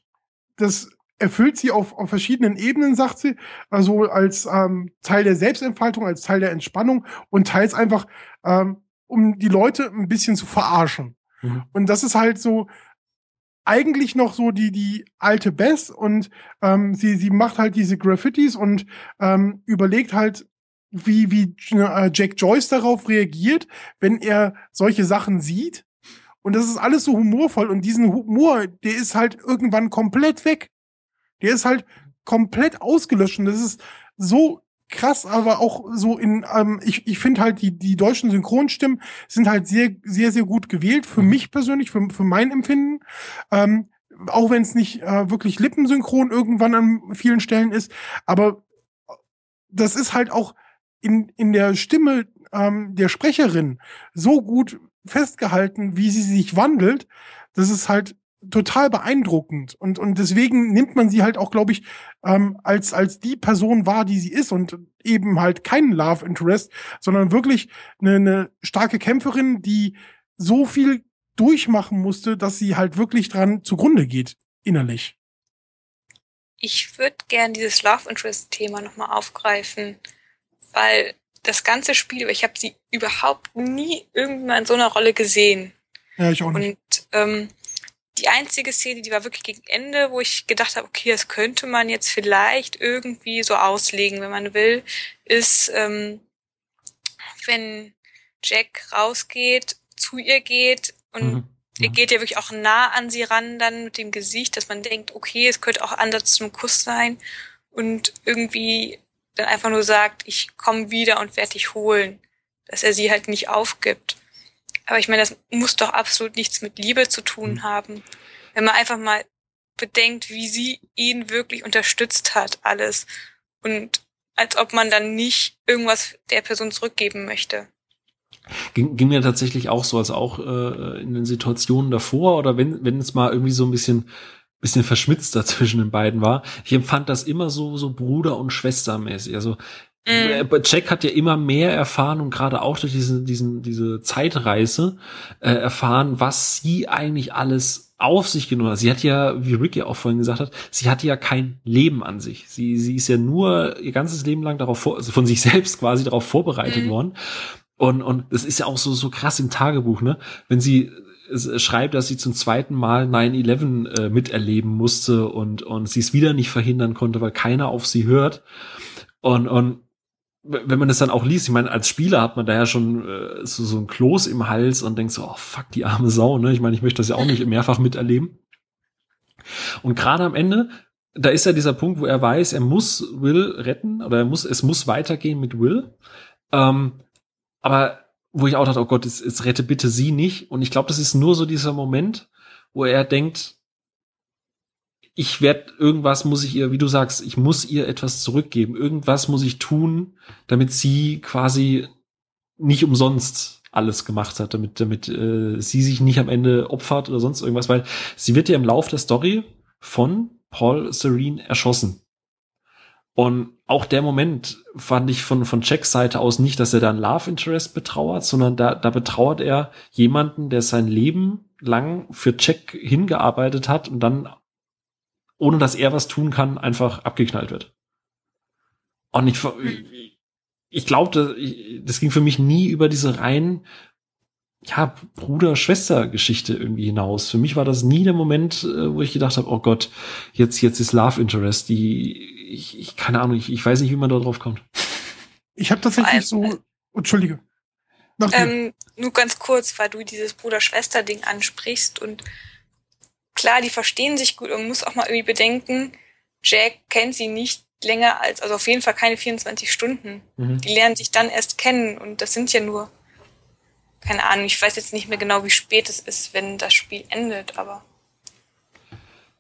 das erfüllt sie auf, auf verschiedenen Ebenen, sagt sie. Also als ähm, Teil der Selbstentfaltung, als Teil der Entspannung und teils einfach, ähm, um die Leute ein bisschen zu verarschen. Mhm. Und das ist halt so eigentlich noch so die die alte Bess und ähm, sie sie macht halt diese Graffitis und ähm, überlegt halt wie, wie äh, Jack Joyce darauf reagiert, wenn er solche Sachen sieht. Und das ist alles so humorvoll. Und diesen Humor, der ist halt irgendwann komplett weg. Der ist halt komplett ausgelöscht. Und das ist so krass, aber auch so in, ähm, ich, ich finde halt, die, die deutschen Synchronstimmen sind halt sehr, sehr, sehr gut gewählt. Für mich persönlich, für, für mein Empfinden. Ähm, auch wenn es nicht äh, wirklich lippensynchron irgendwann an vielen Stellen ist. Aber das ist halt auch in, in der Stimme ähm, der Sprecherin so gut festgehalten, wie sie sich wandelt. Das ist halt total beeindruckend und und deswegen nimmt man sie halt auch, glaube ich, ähm, als als die Person wahr, die sie ist und eben halt kein Love Interest, sondern wirklich eine, eine starke Kämpferin, die so viel durchmachen musste, dass sie halt wirklich dran zugrunde geht innerlich. Ich würde gern dieses Love Interest Thema nochmal aufgreifen weil das ganze Spiel, ich habe sie überhaupt nie irgendwann in so einer Rolle gesehen. Ja, ich auch nicht. Und ähm, die einzige Szene, die war wirklich gegen Ende, wo ich gedacht habe, okay, das könnte man jetzt vielleicht irgendwie so auslegen, wenn man will, ist, ähm, wenn Jack rausgeht, zu ihr geht und mhm. er geht ja wirklich auch nah an sie ran, dann mit dem Gesicht, dass man denkt, okay, es könnte auch anders zum Kuss sein und irgendwie dann einfach nur sagt, ich komme wieder und werde dich holen, dass er sie halt nicht aufgibt. Aber ich meine, das muss doch absolut nichts mit Liebe zu tun mhm. haben. Wenn man einfach mal bedenkt, wie sie ihn wirklich unterstützt hat, alles. Und als ob man dann nicht irgendwas der Person zurückgeben möchte. Ging, ging mir tatsächlich auch so, also auch äh, in den Situationen davor oder wenn, wenn es mal irgendwie so ein bisschen bisschen verschmitzt zwischen den beiden war. Ich empfand das immer so, so Bruder- und Schwestermäßig. Also Mhm. Jack hat ja immer mehr erfahren und gerade auch durch diesen, diesen, diese Zeitreise äh, erfahren, was sie eigentlich alles auf sich genommen hat. Sie hat ja, wie Ricky auch vorhin gesagt hat, sie hatte ja kein Leben an sich. Sie, sie ist ja nur ihr ganzes Leben lang darauf vor, also von sich selbst quasi darauf vorbereitet mhm. worden. Und, und das ist ja auch so, so krass im Tagebuch, ne? Wenn sie schreibt, dass sie zum zweiten Mal 9-11 äh, miterleben musste und, und sie es wieder nicht verhindern konnte, weil keiner auf sie hört. Und, und wenn man das dann auch liest, ich meine, als Spieler hat man da ja schon äh, so, so ein Kloß im Hals und denkt so, oh fuck, die arme Sau, ne? Ich meine, ich möchte das ja auch nicht mehrfach miterleben. Und gerade am Ende, da ist ja dieser Punkt, wo er weiß, er muss Will retten oder er muss, es muss weitergehen mit Will. Ähm, aber wo ich auch dachte, oh Gott, es, es rette bitte sie nicht. Und ich glaube, das ist nur so dieser Moment, wo er denkt, ich werde irgendwas muss ich ihr, wie du sagst, ich muss ihr etwas zurückgeben. Irgendwas muss ich tun, damit sie quasi nicht umsonst alles gemacht hat, damit damit äh, sie sich nicht am Ende opfert oder sonst irgendwas, weil sie wird ja im Lauf der Story von Paul Serene erschossen. Und auch der Moment fand ich von, von Jacks Seite aus nicht, dass er da ein Love Interest betrauert, sondern da, da betrauert er jemanden, der sein Leben lang für Jack hingearbeitet hat und dann ohne dass er was tun kann, einfach abgeknallt wird. Und ich, ich glaube, das ging für mich nie über diese rein, ja, Bruder-Schwester-Geschichte irgendwie hinaus. Für mich war das nie der Moment, äh, wo ich gedacht habe, oh Gott, jetzt, jetzt ist Love Interest, die, ich, ich keine Ahnung, ich, ich weiß nicht, wie man da drauf kommt. Ich habe tatsächlich so, Entschuldige. Ähm, nur ganz kurz, weil du dieses Bruder-Schwester-Ding ansprichst und klar, die verstehen sich gut und man muss auch mal irgendwie bedenken, Jack kennt sie nicht länger als, also auf jeden Fall keine 24 Stunden. Mhm. Die lernen sich dann erst kennen und das sind ja nur, keine Ahnung, ich weiß jetzt nicht mehr genau, wie spät es ist, wenn das Spiel endet, aber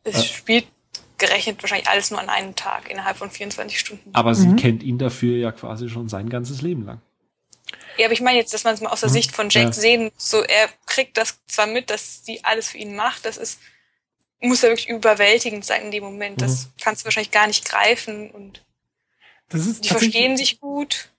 es äh. spielt gerechnet wahrscheinlich alles nur an einem Tag innerhalb von 24 Stunden. Aber sie mhm. kennt ihn dafür ja quasi schon sein ganzes Leben lang. Ja, aber ich meine jetzt, dass man es mal aus der mhm. Sicht von Jack ja. sehen, so er kriegt das zwar mit, dass sie alles für ihn macht, das ist muss ja wirklich überwältigend sein in dem Moment. Das mhm. kannst du wahrscheinlich gar nicht greifen und die verstehen sich gut.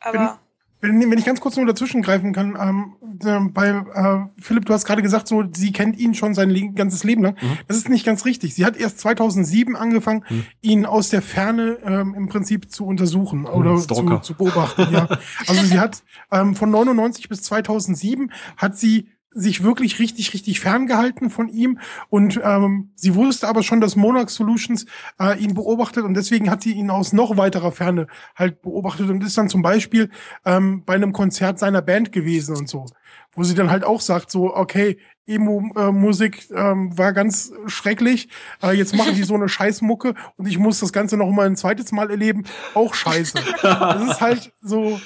Aber. Wenn, wenn, ich ganz kurz nur dazwischen greifen kann, ähm, bei äh, Philipp, du hast gerade gesagt, so sie kennt ihn schon sein le ganzes Leben lang. Mhm. Das ist nicht ganz richtig. Sie hat erst 2007 angefangen, mhm. ihn aus der Ferne ähm, im Prinzip zu untersuchen mhm, oder zu, zu, beobachten. ja. Also sie hat ähm, von 99 bis 2007 hat sie sich wirklich richtig, richtig ferngehalten von ihm. Und ähm, sie wusste aber schon, dass Monarch Solutions äh, ihn beobachtet und deswegen hat sie ihn aus noch weiterer Ferne halt beobachtet und ist dann zum Beispiel ähm, bei einem Konzert seiner Band gewesen und so. Wo sie dann halt auch sagt, so, okay, Emo-Musik ähm, war ganz schrecklich. Äh, jetzt machen die so eine Scheißmucke und ich muss das Ganze noch mal ein zweites Mal erleben. Auch scheiße. Das ist halt so,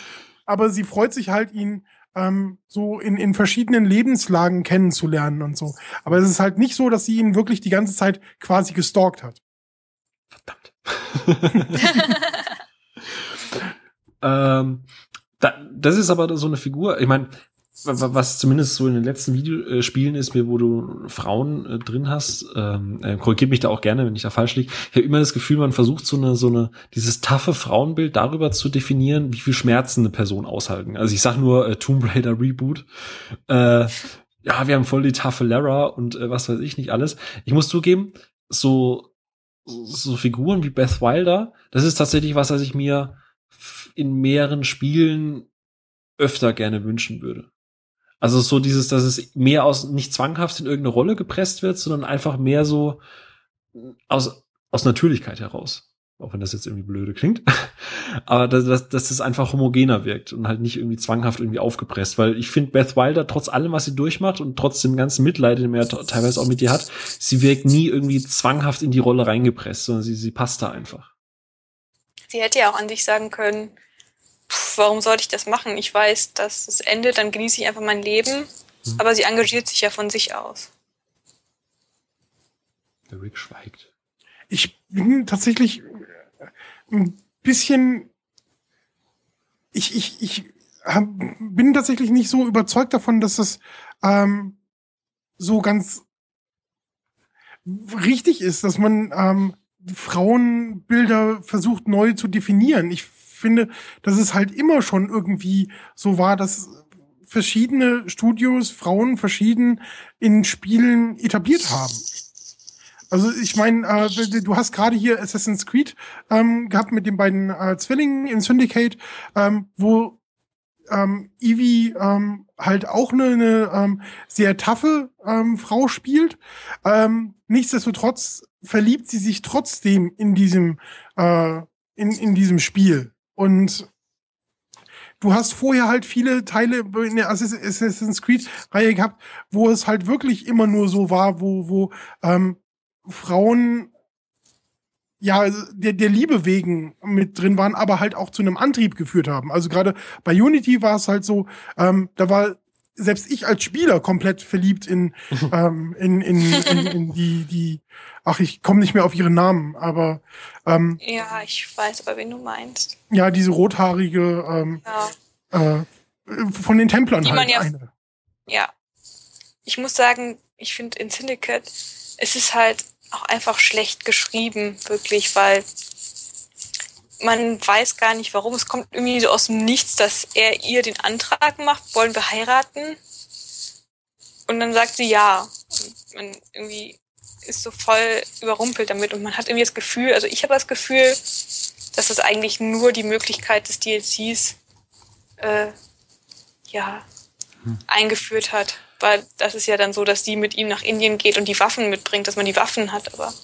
aber sie freut sich halt, ihn ähm, so in, in verschiedenen Lebenslagen kennenzulernen und so. Aber es ist halt nicht so, dass sie ihn wirklich die ganze Zeit quasi gestalkt hat. Verdammt. ähm, da, das ist aber so eine Figur, ich meine, was zumindest so in den letzten Videospielen ist, mir, wo du Frauen äh, drin hast, ähm, äh, korrigiert mich da auch gerne, wenn ich da falsch liege. Ich habe immer das Gefühl, man versucht so eine, so eine, dieses taffe Frauenbild darüber zu definieren, wie viel Schmerzen eine Person aushalten. Also ich sag nur äh, Tomb Raider Reboot. Äh, ja, wir haben voll die taffe Lara und äh, was weiß ich nicht alles. Ich muss zugeben, so, so Figuren wie Beth Wilder, das ist tatsächlich was, was ich mir in mehreren Spielen öfter gerne wünschen würde. Also so dieses, dass es mehr aus, nicht zwanghaft in irgendeine Rolle gepresst wird, sondern einfach mehr so aus, aus Natürlichkeit heraus. Auch wenn das jetzt irgendwie blöde klingt. Aber dass, dass, dass das einfach homogener wirkt und halt nicht irgendwie zwanghaft irgendwie aufgepresst. Weil ich finde, Beth Wilder, trotz allem, was sie durchmacht und trotz dem ganzen Mitleid, den er teilweise auch mit ihr hat, sie wirkt nie irgendwie zwanghaft in die Rolle reingepresst, sondern sie, sie passt da einfach. Sie hätte ja auch an sich sagen können, warum sollte ich das machen? Ich weiß, dass es endet, dann genieße ich einfach mein Leben. Hm. Aber sie engagiert sich ja von sich aus. Der Rick schweigt. Ich bin tatsächlich ein bisschen. Ich, ich, ich bin tatsächlich nicht so überzeugt davon, dass das ähm, so ganz richtig ist, dass man ähm, Frauenbilder versucht neu zu definieren. Ich finde, dass es halt immer schon irgendwie so war, dass verschiedene Studios Frauen verschieden in Spielen etabliert haben. Also ich meine, äh, du hast gerade hier Assassin's Creed ähm, gehabt mit den beiden äh, Zwillingen in Syndicate, ähm, wo ähm, Evie ähm, halt auch eine, eine ähm, sehr taffe ähm, Frau spielt. Ähm, nichtsdestotrotz verliebt sie sich trotzdem in diesem äh, in, in diesem Spiel und du hast vorher halt viele Teile in der Assassin's Creed Reihe gehabt, wo es halt wirklich immer nur so war, wo wo ähm, Frauen ja, der, der Liebe wegen mit drin waren, aber halt auch zu einem Antrieb geführt haben. Also gerade bei Unity war es halt so, ähm, da war selbst ich als Spieler komplett verliebt in, ähm, in, in, in, in die, die, ach, ich komme nicht mehr auf ihren Namen, aber ähm, Ja, ich weiß aber, wen du meinst. Ja, diese rothaarige ähm, ja. äh, von den Templern die halt ja, eine. Ja. Ich muss sagen, ich finde in Syndicate, es ist halt auch einfach schlecht geschrieben, wirklich, weil man weiß gar nicht warum. Es kommt irgendwie so aus dem Nichts, dass er ihr den Antrag macht, wollen wir heiraten? Und dann sagt sie ja. Und man irgendwie ist so voll überrumpelt damit und man hat irgendwie das Gefühl, also ich habe das Gefühl, dass das eigentlich nur die Möglichkeit des DLCs äh, ja, hm. eingeführt hat weil das ist ja dann so, dass die mit ihm nach Indien geht und die Waffen mitbringt, dass man die Waffen hat, aber.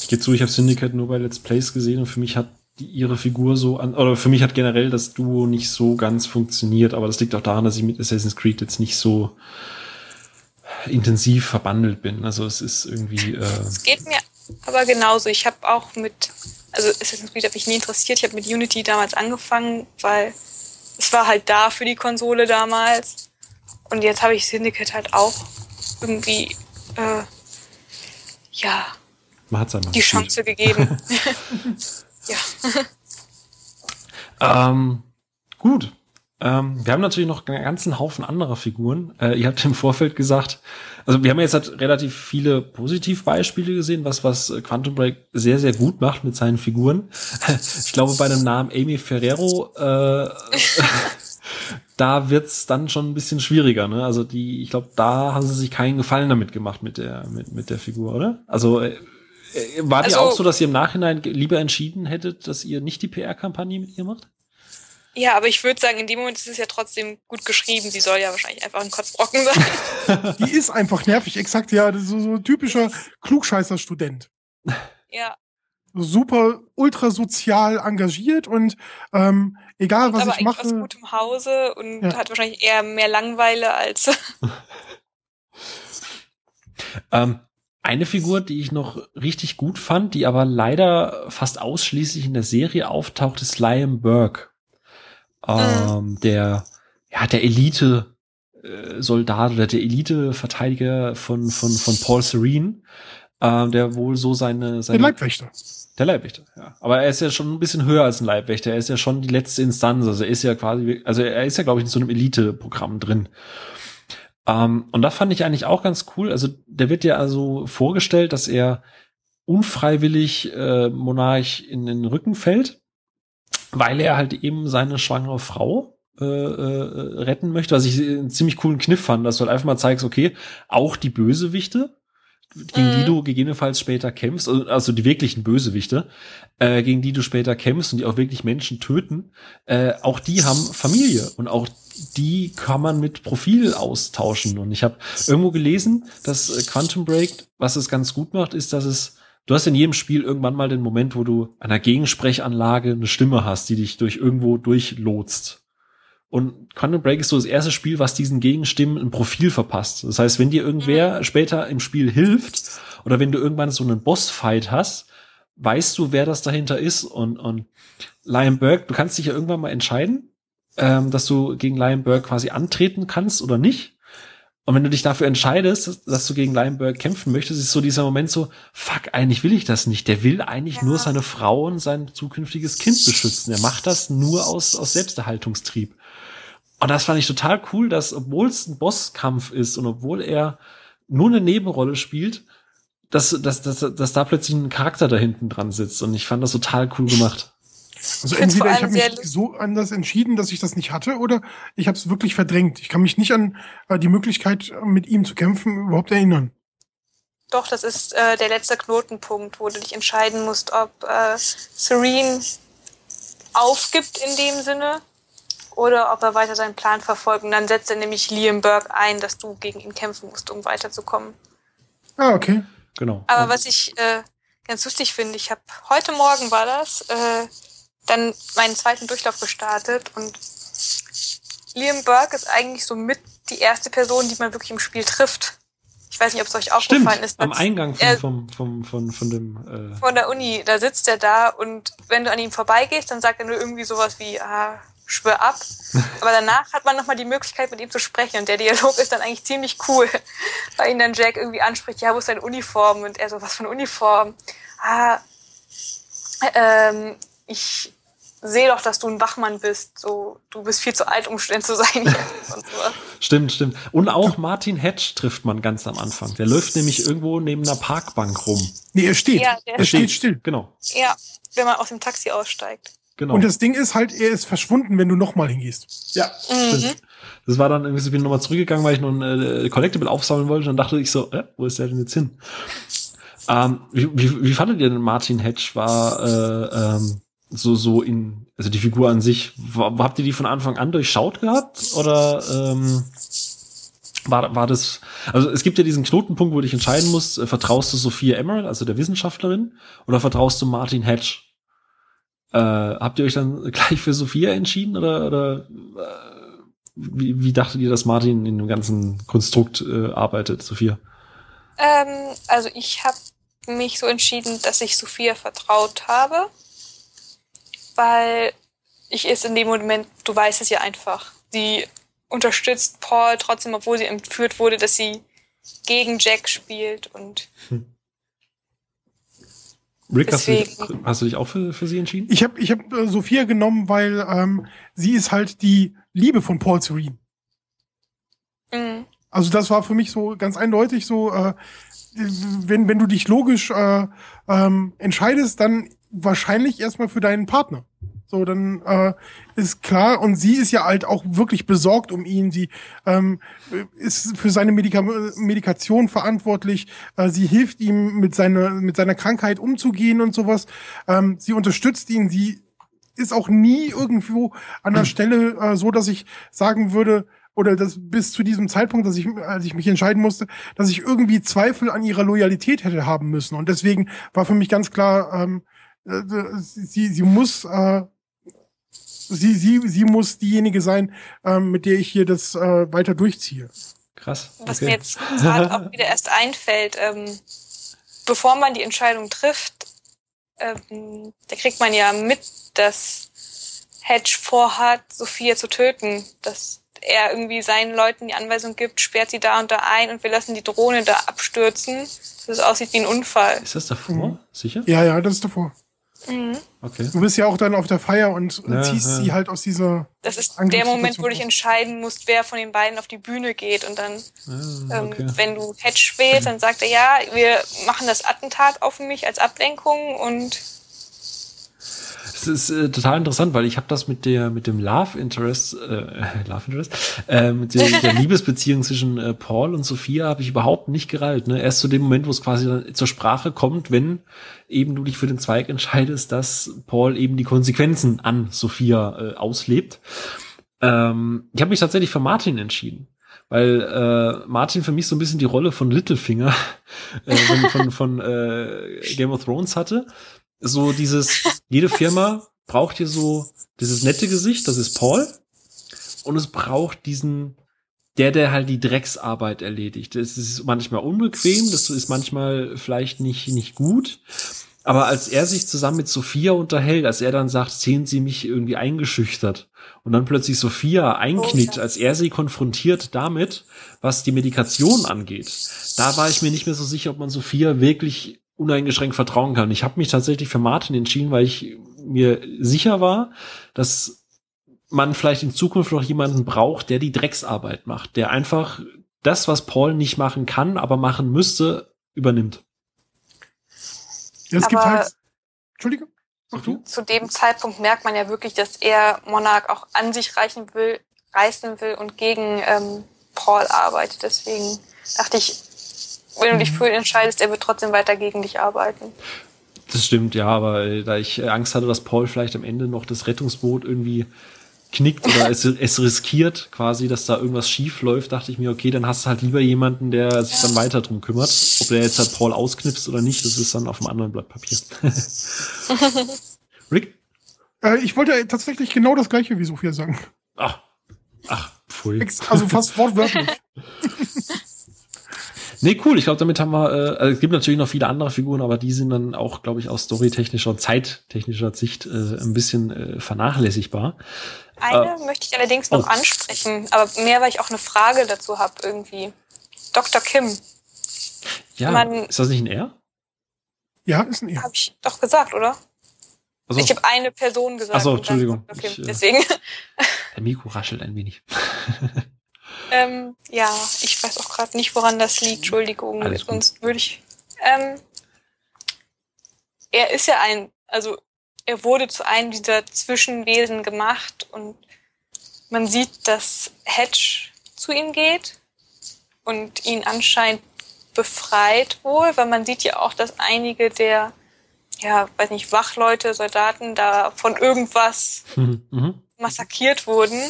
Ich gehe zu, ich habe Syndicate nur bei Let's Plays gesehen und für mich hat die, ihre Figur so an, oder für mich hat generell das Duo nicht so ganz funktioniert, aber das liegt auch daran, dass ich mit Assassin's Creed jetzt nicht so intensiv verbandelt bin. Also es ist irgendwie. Äh es geht mir aber genauso. Ich habe auch mit, also Assassin's Creed hat mich nie interessiert. Ich habe mit Unity damals angefangen, weil es war halt da für die Konsole damals. Und jetzt habe ich Syndicate halt auch irgendwie, äh, ja, die Chance gegeben. ja. Ähm, gut. Ähm, wir haben natürlich noch einen ganzen Haufen anderer Figuren. Äh, ihr habt im Vorfeld gesagt, also wir haben jetzt halt relativ viele Positivbeispiele gesehen, was was Quantum Break sehr sehr gut macht mit seinen Figuren. ich glaube bei dem Namen Amy Ferrero äh, da wird's dann schon ein bisschen schwieriger. Ne? Also die, ich glaube, da haben sie sich keinen Gefallen damit gemacht mit der mit, mit der Figur, oder? Also äh, äh war also, die auch so, dass ihr im Nachhinein lieber entschieden hättet, dass ihr nicht die PR-Kampagne mit ihr macht? Ja, aber ich würde sagen, in dem Moment ist es ja trotzdem gut geschrieben. Sie soll ja wahrscheinlich einfach ein Kotzbrocken sein. die ist einfach nervig, exakt, ja. Das ist so, so typischer Klugscheißer-Student. Ja. Super ultra sozial engagiert und ähm, egal was aber ich mache. aus gutem Hause und ja. hat wahrscheinlich eher mehr Langweile als. ähm, eine Figur, die ich noch richtig gut fand, die aber leider fast ausschließlich in der Serie auftaucht, ist Liam Burke. Ähm, mhm. Der, ja, der Elite, äh, Soldat oder der Elite-Verteidiger von, von, von Paul Serene, äh, der wohl so seine, seine. Der Leibwächter. Der Leibwächter, ja. Aber er ist ja schon ein bisschen höher als ein Leibwächter. Er ist ja schon die letzte Instanz. Also er ist ja quasi, also er ist ja, glaube ich, in so einem Elite-Programm drin. Ähm, und da fand ich eigentlich auch ganz cool. Also der wird ja also vorgestellt, dass er unfreiwillig äh, Monarch in den Rücken fällt, weil er halt eben seine schwangere Frau äh, äh, retten möchte, was ich einen ziemlich coolen Kniff fand, dass du halt einfach mal zeigst, okay, auch die Bösewichte gegen mhm. die du gegebenenfalls später kämpfst, also, also die wirklichen Bösewichte, äh, gegen die du später kämpfst und die auch wirklich Menschen töten, äh, auch die haben Familie und auch die kann man mit Profil austauschen. Und ich habe irgendwo gelesen, dass äh, Quantum Break, was es ganz gut macht, ist, dass es Du hast in jedem Spiel irgendwann mal den Moment, wo du einer Gegensprechanlage eine Stimme hast, die dich durch irgendwo durchlotst. Und Quantum Break ist so das erste Spiel, was diesen Gegenstimmen ein Profil verpasst. Das heißt, wenn dir irgendwer später im Spiel hilft oder wenn du irgendwann so einen Bossfight hast, weißt du, wer das dahinter ist. Und, und Lion Burke, du kannst dich ja irgendwann mal entscheiden, ähm, dass du gegen Lion Burke quasi antreten kannst oder nicht. Und wenn du dich dafür entscheidest, dass du gegen Lion Burke kämpfen möchtest, ist so dieser Moment so, fuck, eigentlich will ich das nicht. Der will eigentlich ja. nur seine Frau und sein zukünftiges Kind beschützen. Er macht das nur aus, aus Selbsterhaltungstrieb. Und das fand ich total cool, dass, obwohl es ein Bosskampf ist und obwohl er nur eine Nebenrolle spielt, dass, dass, dass, dass da plötzlich ein Charakter da hinten dran sitzt. Und ich fand das total cool gemacht. Also entweder ich habe mich so anders entschieden, dass ich das nicht hatte, oder ich habe es wirklich verdrängt. Ich kann mich nicht an äh, die Möglichkeit, mit ihm zu kämpfen, überhaupt erinnern. Doch, das ist äh, der letzte Knotenpunkt, wo du dich entscheiden musst, ob äh, Serene aufgibt in dem Sinne oder ob er weiter seinen Plan verfolgt. Und dann setzt er nämlich Liam Burke ein, dass du gegen ihn kämpfen musst, um weiterzukommen. Ah, okay. Genau. Aber was ich äh, ganz lustig finde, ich habe heute Morgen war das, äh, dann meinen zweiten Durchlauf gestartet und Liam Burke ist eigentlich so mit die erste Person, die man wirklich im Spiel trifft. Ich weiß nicht, ob es euch aufgefallen Stimmt, ist. Am Eingang von, er, vom, vom, von, von dem. Äh von der Uni, da sitzt er da und wenn du an ihm vorbeigehst, dann sagt er nur irgendwie sowas wie, ah, schwör ab. Aber danach hat man nochmal die Möglichkeit, mit ihm zu sprechen. Und der Dialog ist dann eigentlich ziemlich cool, weil ihn dann Jack irgendwie anspricht, ja, wo ist deine Uniform? Und er so, was für eine Uniform? Ah, ähm, ich sehe doch, dass du ein Wachmann bist. So, du bist viel zu alt, um Student zu sein. So. Stimmt, stimmt. Und auch Martin Hedge trifft man ganz am Anfang. Der läuft nämlich irgendwo neben einer Parkbank rum. Nee, er steht. Ja, er steht still. Genau. Ja, wenn man aus dem Taxi aussteigt. Genau. Und das Ding ist halt, er ist verschwunden, wenn du nochmal hingehst. Ja, mhm. stimmt. Das war dann irgendwie, ich bin nochmal zurückgegangen, weil ich noch ein äh, Collectible aufsammeln wollte. Und dann dachte ich so, äh, wo ist der denn jetzt hin? Ähm, wie, wie, wie fandet ihr denn Martin Hedge? War äh, ähm, so so in also die Figur an sich war, habt ihr die von Anfang an durchschaut gehabt oder ähm, war war das also es gibt ja diesen Knotenpunkt wo du dich entscheiden musst äh, vertraust du Sophia Emerald also der Wissenschaftlerin oder vertraust du Martin Hedge äh, habt ihr euch dann gleich für Sophia entschieden oder oder äh, wie, wie dachtet ihr dass Martin in dem ganzen Konstrukt äh, arbeitet Sophia ähm, also ich habe mich so entschieden dass ich Sophia vertraut habe weil ich ist in dem Moment, du weißt es ja einfach. Sie unterstützt Paul trotzdem, obwohl sie entführt wurde, dass sie gegen Jack spielt und hm. Rick, hast du, dich, hast du, dich auch für, für sie entschieden? Ich habe ich hab, äh, Sophia genommen, weil ähm, sie ist halt die Liebe von Paul Serene. Mhm. Also das war für mich so ganz eindeutig so, äh, wenn, wenn du dich logisch äh, ähm, entscheidest, dann wahrscheinlich erstmal für deinen Partner. So, dann äh, ist klar, und sie ist ja halt auch wirklich besorgt um ihn. Sie ähm, ist für seine Medika Medikation verantwortlich. Äh, sie hilft ihm mit seiner mit seiner Krankheit umzugehen und sowas. Ähm, sie unterstützt ihn. Sie ist auch nie irgendwo an der Stelle äh, so, dass ich sagen würde, oder das bis zu diesem Zeitpunkt, dass ich, als ich mich entscheiden musste, dass ich irgendwie Zweifel an ihrer Loyalität hätte haben müssen. Und deswegen war für mich ganz klar, ähm, äh, sie, sie muss, äh, sie, sie, sie muss diejenige sein, äh, mit der ich hier das äh, weiter durchziehe. Krass. Okay. Was mir jetzt gerade auch wieder erst einfällt, ähm, bevor man die Entscheidung trifft, ähm, da kriegt man ja mit, dass Hedge vorhat, Sophia zu töten. Dass er irgendwie seinen Leuten die Anweisung gibt, sperrt sie da und da ein und wir lassen die Drohne da abstürzen, dass es aussieht wie ein Unfall. Ist das davor? Mhm. Sicher? Ja, ja, das ist davor. Mhm. Okay. Du bist ja auch dann auf der Feier und ja, ziehst ja. sie halt aus dieser. Das ist der Moment, wo du dich entscheiden musst, wer von den beiden auf die Bühne geht. Und dann, ja, ähm, okay. ähm, wenn du Hedge wählst, dann sagt er, ja, wir machen das Attentat auf mich als Ablenkung und das ist äh, total interessant, weil ich habe das mit der mit dem Love Interest, äh, Love Interest, äh, mit der, der Liebesbeziehung zwischen äh, Paul und Sophia habe ich überhaupt nicht gereilt. Ne? Erst zu dem Moment, wo es quasi dann zur Sprache kommt, wenn eben du dich für den Zweig entscheidest, dass Paul eben die Konsequenzen an Sophia äh, auslebt. Ähm, ich habe mich tatsächlich für Martin entschieden weil äh, Martin für mich so ein bisschen die Rolle von Littlefinger äh, von, von, von äh, Game of Thrones hatte so dieses, jede Firma braucht hier so dieses nette Gesicht, das ist Paul. Und es braucht diesen, der, der halt die Drecksarbeit erledigt. Das ist manchmal unbequem, das ist manchmal vielleicht nicht, nicht gut. Aber als er sich zusammen mit Sophia unterhält, als er dann sagt, sehen Sie mich irgendwie eingeschüchtert und dann plötzlich Sophia einknickt, als er sie konfrontiert damit, was die Medikation angeht, da war ich mir nicht mehr so sicher, ob man Sophia wirklich uneingeschränkt vertrauen kann. Ich habe mich tatsächlich für Martin entschieden, weil ich mir sicher war, dass man vielleicht in Zukunft noch jemanden braucht, der die Drecksarbeit macht, der einfach das, was Paul nicht machen kann, aber machen müsste, übernimmt. Ja, es aber gibt halt. Entschuldigung. Okay. Zu dem Zeitpunkt merkt man ja wirklich, dass er Monarch auch an sich reichen will, reißen will und gegen ähm, Paul arbeitet. Deswegen dachte ich, wenn du dich mhm. für ihn entscheidest, er wird trotzdem weiter gegen dich arbeiten. Das stimmt, ja, aber da ich äh, Angst hatte, dass Paul vielleicht am Ende noch das Rettungsboot irgendwie knickt oder es, es riskiert quasi, dass da irgendwas schief läuft, dachte ich mir, okay, dann hast du halt lieber jemanden, der sich dann weiter drum kümmert. Ob der jetzt halt Paul ausknipst oder nicht, das ist dann auf einem anderen Blatt Papier. Rick? Äh, ich wollte tatsächlich genau das gleiche wie Sophia sagen. Ach, ach, pfui. Also fast wortwörtlich. Nee, cool. Ich glaube, damit haben wir, äh, also es gibt natürlich noch viele andere Figuren, aber die sind dann auch, glaube ich, aus storytechnischer und zeittechnischer Sicht äh, ein bisschen äh, vernachlässigbar. Eine äh, möchte ich allerdings noch oh. ansprechen, aber mehr, weil ich auch eine Frage dazu habe irgendwie. Dr. Kim. Ja, Man, ist das nicht ein R? Ja, ist ein R. Habe ich doch gesagt, oder? Also, ich habe eine Person gesagt. Achso, Entschuldigung. Okay, ich, äh, deswegen. Der Mikro raschelt ein wenig. Ähm, ja, ich weiß auch gerade nicht, woran das liegt. Entschuldigung, sonst würde ich. Ähm, er ist ja ein, also er wurde zu einem dieser Zwischenwesen gemacht und man sieht, dass Hedge zu ihm geht und ihn anscheinend befreit wohl, weil man sieht ja auch, dass einige der, ja, weiß nicht, Wachleute, Soldaten da von irgendwas mhm. massakriert wurden.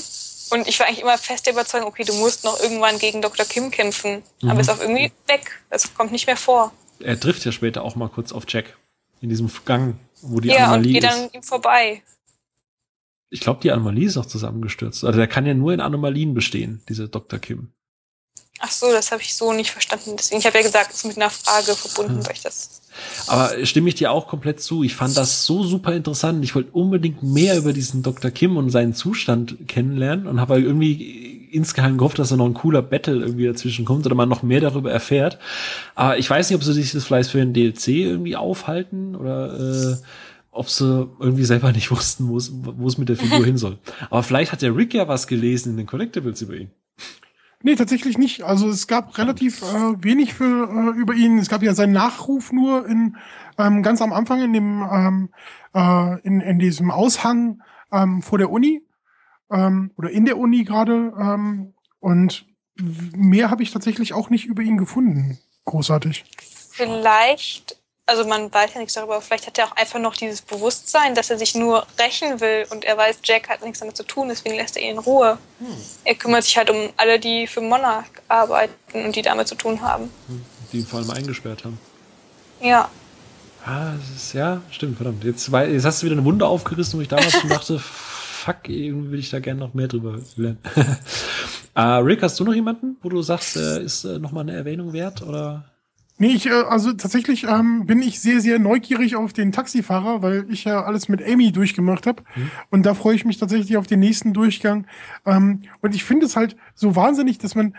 Und ich war eigentlich immer fest der Überzeugung, okay, du musst noch irgendwann gegen Dr. Kim kämpfen. Mhm. Aber ist auch irgendwie weg. Das kommt nicht mehr vor. Er trifft ja später auch mal kurz auf Jack. In diesem Gang, wo die ja, Anomalie ist. Ja, und geht dann ihm vorbei. Ich glaube, die Anomalie ist auch zusammengestürzt. Also der kann ja nur in Anomalien bestehen, dieser Dr. Kim. Ach so, das habe ich so nicht verstanden. Deswegen, ich habe ja gesagt, es ist mit einer Frage verbunden, weil ich das. Aber stimme ich dir auch komplett zu. Ich fand das so super interessant. Ich wollte unbedingt mehr über diesen Dr. Kim und seinen Zustand kennenlernen und habe irgendwie insgeheim gehofft, dass da noch ein cooler Battle irgendwie dazwischen kommt oder man noch mehr darüber erfährt. Aber ich weiß nicht, ob sie sich das vielleicht für ein DLC irgendwie aufhalten oder äh, ob sie irgendwie selber nicht wussten, wo es mit der Figur hin soll. Aber vielleicht hat der Rick ja was gelesen in den Collectibles über ihn. Nee, tatsächlich nicht. Also es gab relativ äh, wenig für äh, über ihn. Es gab ja seinen Nachruf nur in ähm, ganz am Anfang in dem ähm, äh, in, in diesem Aushang ähm, vor der Uni ähm, oder in der Uni gerade. Ähm, und mehr habe ich tatsächlich auch nicht über ihn gefunden. Großartig. Vielleicht also man weiß ja nichts darüber, vielleicht hat er auch einfach noch dieses Bewusstsein, dass er sich nur rächen will und er weiß, Jack hat nichts damit zu tun, deswegen lässt er ihn in Ruhe. Hm. Er kümmert sich halt um alle, die für Monarch arbeiten und die damit zu tun haben. Hm. Die ihn vor allem eingesperrt haben. Ja. Ah, das ist, ja, stimmt, verdammt. Jetzt, jetzt hast du wieder eine Wunde aufgerissen, wo ich damals schon dachte, fuck, irgendwie will ich da gerne noch mehr drüber lernen. uh, Rick, hast du noch jemanden, wo du sagst, er ist äh, nochmal eine Erwähnung wert, oder? Nee, ich, äh, also tatsächlich ähm, bin ich sehr, sehr neugierig auf den Taxifahrer, weil ich ja alles mit Amy durchgemacht habe. Mhm. Und da freue ich mich tatsächlich auf den nächsten Durchgang. Ähm, und ich finde es halt so wahnsinnig, dass man.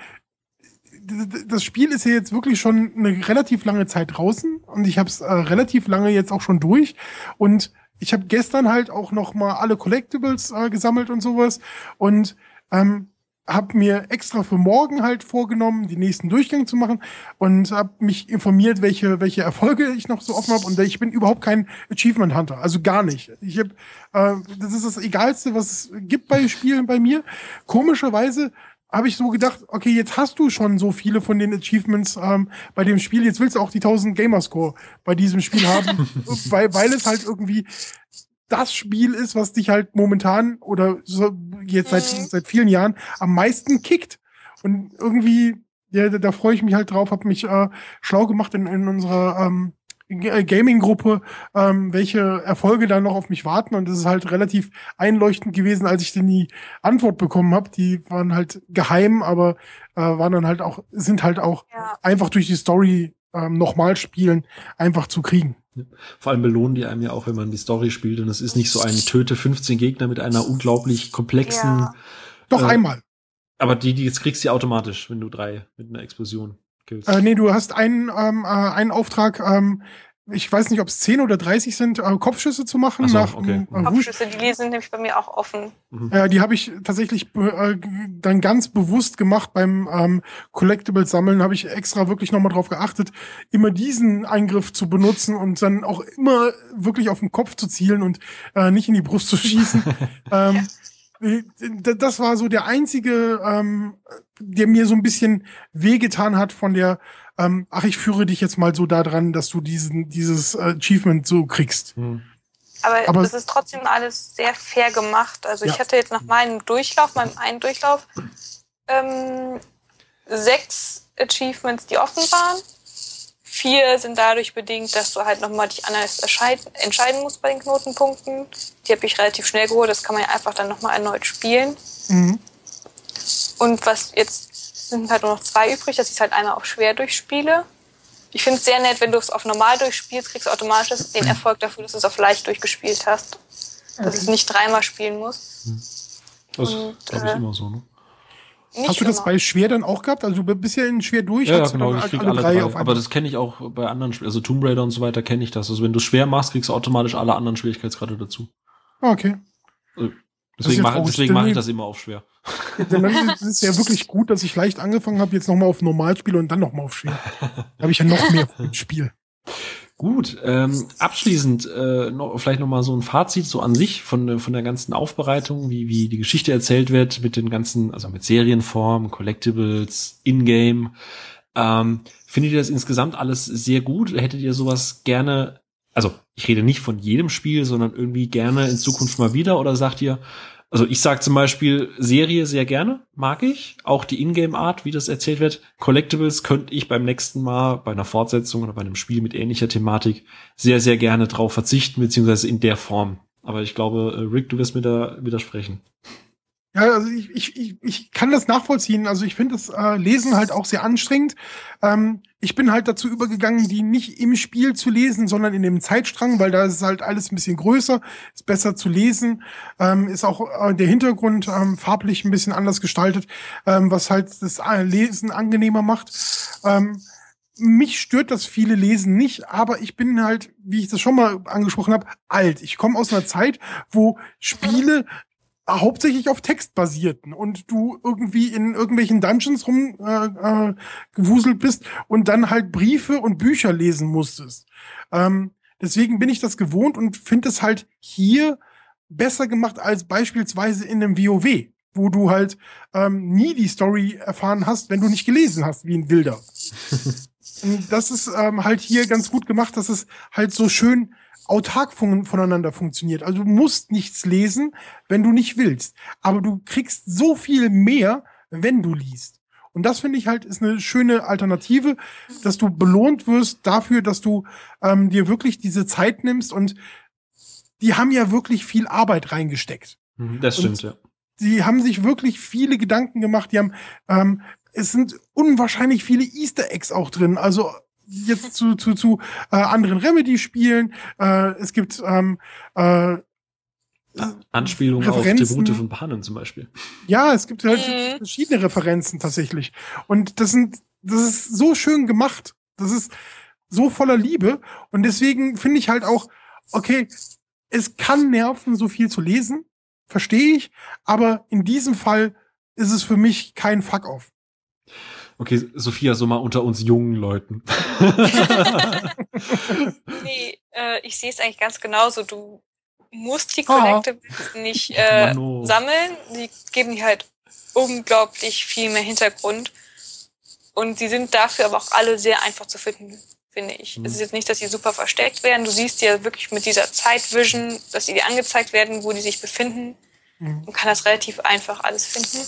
Das Spiel ist ja jetzt wirklich schon eine relativ lange Zeit draußen und ich habe es äh, relativ lange jetzt auch schon durch. Und ich habe gestern halt auch noch mal alle Collectibles äh, gesammelt und sowas. Und ähm, habe mir extra für morgen halt vorgenommen, die nächsten Durchgänge zu machen und habe mich informiert, welche welche Erfolge ich noch so offen habe und ich bin überhaupt kein Achievement Hunter, also gar nicht. Ich habe äh, das ist das egalste, was es gibt bei Spielen bei mir. Komischerweise habe ich so gedacht, okay, jetzt hast du schon so viele von den Achievements ähm, bei dem Spiel, jetzt willst du auch die 1000 Gamerscore bei diesem Spiel haben, weil, weil es halt irgendwie das Spiel ist, was dich halt momentan oder so jetzt seit, mhm. seit vielen Jahren am meisten kickt. Und irgendwie, ja, da, da freue ich mich halt drauf, habe mich äh, schlau gemacht in, in unserer ähm, äh, Gaming-Gruppe, ähm, welche Erfolge da noch auf mich warten. Und es ist halt relativ einleuchtend gewesen, als ich denn die Antwort bekommen habe. Die waren halt geheim, aber äh, waren dann halt auch, sind halt auch ja. einfach durch die Story ähm, nochmal spielen, einfach zu kriegen. Vor allem belohnen die einem ja auch, wenn man die Story spielt und es ist nicht so ein töte 15 Gegner mit einer unglaublich komplexen. Ja. Doch äh, einmal. Aber die, die jetzt kriegst du automatisch, wenn du drei mit einer Explosion killst. Äh, nee, du hast einen, ähm, äh, einen Auftrag, ähm, ich weiß nicht, ob es 10 oder 30 sind, äh, Kopfschüsse zu machen. so, nach, okay. äh, Kopfschüsse, die sind nämlich bei mir auch offen. Ja, die habe ich tatsächlich äh, dann ganz bewusst gemacht beim ähm, Collectibles sammeln, habe ich extra wirklich nochmal drauf geachtet, immer diesen Eingriff zu benutzen und dann auch immer wirklich auf den Kopf zu zielen und äh, nicht in die Brust zu schießen. ähm, äh, das war so der einzige, ähm, der mir so ein bisschen wehgetan hat von der, ähm, ach, ich führe dich jetzt mal so da dran, dass du diesen, dieses äh, Achievement so kriegst. Hm. Aber, Aber- es ist trotzdem alles sehr fair gemacht. Also ich Ja. hatte jetzt nach meinem Durchlauf, meinem einen Durchlauf, ähm, sechs Achievements, die offen waren. Vier sind dadurch bedingt, dass du halt nochmal dich anders entscheiden musst bei den Knotenpunkten. Die habe ich relativ schnell geholt, das kann man ja einfach dann nochmal erneut spielen. Mhm. Und was jetzt sind halt nur noch zwei übrig, dass ich es halt einmal auf schwer durchspiele. Ich finde es sehr nett, wenn du es auf normal durchspielst, kriegst du automatisch den Erfolg dafür, dass du es auf leicht durchgespielt hast. Dass du es nicht dreimal spielen musst. Das ist, glaube ich, äh, immer so, ne? Nicht Hast du das immer. bei schwer dann auch gehabt? Also du bist ja in schwer durch, Ja, ja genau, ich krieg alle, alle drei drei. auf einmal. Aber das kenne ich auch bei anderen Spielen, also Tomb Raider und so weiter kenne ich das. Also wenn du schwer machst, kriegst du automatisch alle anderen Schwierigkeitsgrade dazu. Ah, okay. Also, Deswegen mache mach ich das immer auf schwer. Denn dann ist es ja wirklich gut, dass ich leicht angefangen habe, jetzt nochmal auf normal spiele und dann nochmal auf schwer. Da habe ich ja noch mehr vom Spiel. Gut, ähm, abschließend äh, noch, vielleicht noch mal so ein Fazit so an sich von, der- von der ganzen Aufbereitung, wie, wie die Geschichte erzählt wird mit den ganzen, also mit Serienform, Collectibles, Ingame. Ähm, findet ihr das insgesamt alles sehr gut? Hättet ihr sowas gerne, also ich rede nicht von jedem Spiel, sondern irgendwie gerne in Zukunft mal wieder oder sagt ihr, also ich sag zum Beispiel Serie sehr gerne, mag ich. Auch die Ingame-Art, wie das erzählt wird. Collectibles könnte ich beim nächsten Mal bei einer Fortsetzung oder bei einem Spiel mit ähnlicher Thematik sehr, sehr gerne drauf verzichten, beziehungsweise in der Form. Aber ich glaube, äh, Rick, du wirst mir da widersprechen. Ja, also ich, ich, ich, ich kann das nachvollziehen. Also ich finde das äh, Lesen halt auch sehr anstrengend. Ähm, ich bin halt dazu übergegangen, die nicht im Spiel zu lesen, sondern in dem Zeitstrang, weil da ist halt alles ein bisschen größer, ist besser zu lesen, ähm, ist auch äh, der Hintergrund ähm, farblich ein bisschen anders gestaltet, ähm, was halt das äh, Lesen angenehmer macht. Ähm, mich stört das viele Lesen nicht, aber ich bin halt, wie ich das schon mal angesprochen habe, alt. Ich komme aus einer Zeit, wo Spiele hauptsächlich auf Text basierten und du irgendwie in irgendwelchen Dungeons rum äh, äh, bist und dann halt Briefe und Bücher lesen musstest. Ähm, deswegen bin ich das gewohnt und finde es halt hier besser gemacht als beispielsweise in einem WoW, wo du halt ähm, nie die Story erfahren hast, wenn du nicht gelesen hast, wie ein Wilder. Und das ist ähm, halt hier ganz gut gemacht, dass es halt so schön autark von, voneinander funktioniert. Also du musst nichts lesen, wenn du nicht willst. Aber du kriegst so viel mehr, wenn du liest. Und das finde ich halt ist eine schöne Alternative, dass du belohnt wirst dafür, dass du ähm, dir wirklich diese Zeit nimmst und die haben ja wirklich viel Arbeit reingesteckt Das Und- stimmt, ja. die haben sich wirklich viele Gedanken gemacht. Die haben, ähm, es sind unwahrscheinlich viele Easter Eggs auch drin. Also jetzt zu zu zu äh, anderen Remedy-Spielen. Äh, es gibt ähm, äh, Anspielungen auf. Tribute von Panem zum Beispiel. ja, es gibt halt Mhm. verschiedene Referenzen tatsächlich. Und das sind, das ist so schön gemacht. Das ist so voller Liebe. Und deswegen finde ich halt auch, okay, es kann nerven, so viel zu lesen. Verstehe ich. Aber in diesem Fall ist es für mich kein Fuck-off. Okay, Sophia, so mal unter uns jungen Leuten. Nee, äh, ich sehe es eigentlich ganz genauso. Du musst die. Collectibles nicht äh, sammeln. Die geben dir halt unglaublich viel mehr Hintergrund. Und die sind dafür aber auch alle sehr einfach zu finden, finde ich. Mhm. Es ist jetzt nicht, dass die super versteckt werden. Du siehst ja wirklich mit dieser Zeitvision, dass sie dir angezeigt werden, wo die sich befinden. Mhm. und kann das relativ einfach alles finden.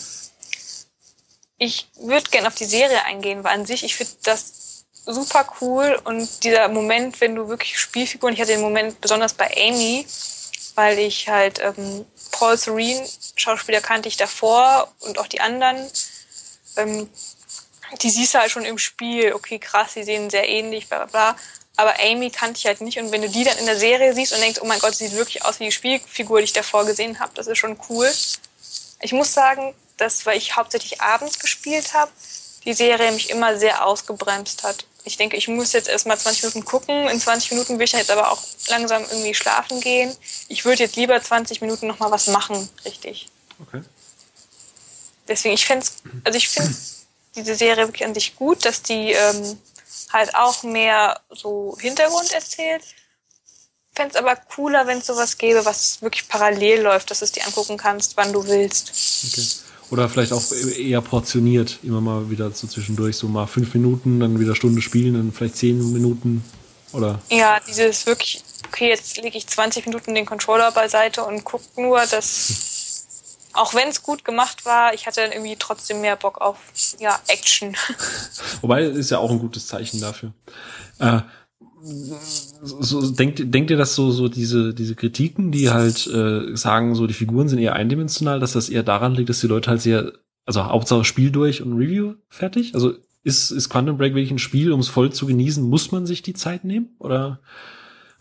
Ich würde gerne auf die Serie eingehen, weil an sich, ich finde das super cool und dieser Moment, wenn du wirklich Spielfiguren, ich hatte den Moment besonders bei Amy, weil ich halt ähm, Paul Serene, Schauspieler kannte ich davor und auch die anderen, ähm, die siehst du halt schon im Spiel, okay, krass, die sehen sehr ähnlich, bla bla bla. Aber Amy kannte ich halt nicht. Und wenn du die dann in der Serie siehst und denkst, oh mein Gott, sie sieht wirklich aus wie die Spielfigur, die ich davor gesehen habe, das ist schon cool. Ich muss sagen, dass, weil ich hauptsächlich abends gespielt habe, die Serie mich immer sehr ausgebremst hat. ich denke, ich muss jetzt erstmal 20 Minuten gucken. In 20 Minuten will ich dann jetzt aber auch langsam irgendwie schlafen gehen. Ich würde jetzt lieber 20 Minuten nochmal was machen, richtig. Okay. Deswegen, ich finde also ich finde diese Serie wirklich an sich gut, dass die ähm, halt auch mehr so Hintergrund erzählt. Fände es aber cooler, wenn es sowas gäbe, was wirklich parallel läuft, dass du es dir angucken kannst, wann du willst. Okay. Oder vielleicht auch eher portioniert, immer mal wieder so zwischendurch, so mal fünf Minuten, dann wieder Stunde spielen, dann vielleicht zehn Minuten. Oder? Ja, dieses wirklich, okay, jetzt lege ich 20 Minuten den Controller beiseite und gucke nur, dass, auch wenn es gut gemacht war, ich hatte dann irgendwie trotzdem mehr Bock auf ja, Action. Wobei, ist ja auch ein gutes Zeichen dafür. Äh, so, denkt, denkt ihr, dass so, so diese, diese Kritiken, die halt äh, sagen, so die Figuren sind eher eindimensional, dass das eher daran liegt, dass die Leute halt sehr, also Hauptsache Spiel durch und Review fertig? Also ist, ist Quantum Break wirklich ein Spiel, um es voll zu genießen, muss man sich die Zeit nehmen? Oder?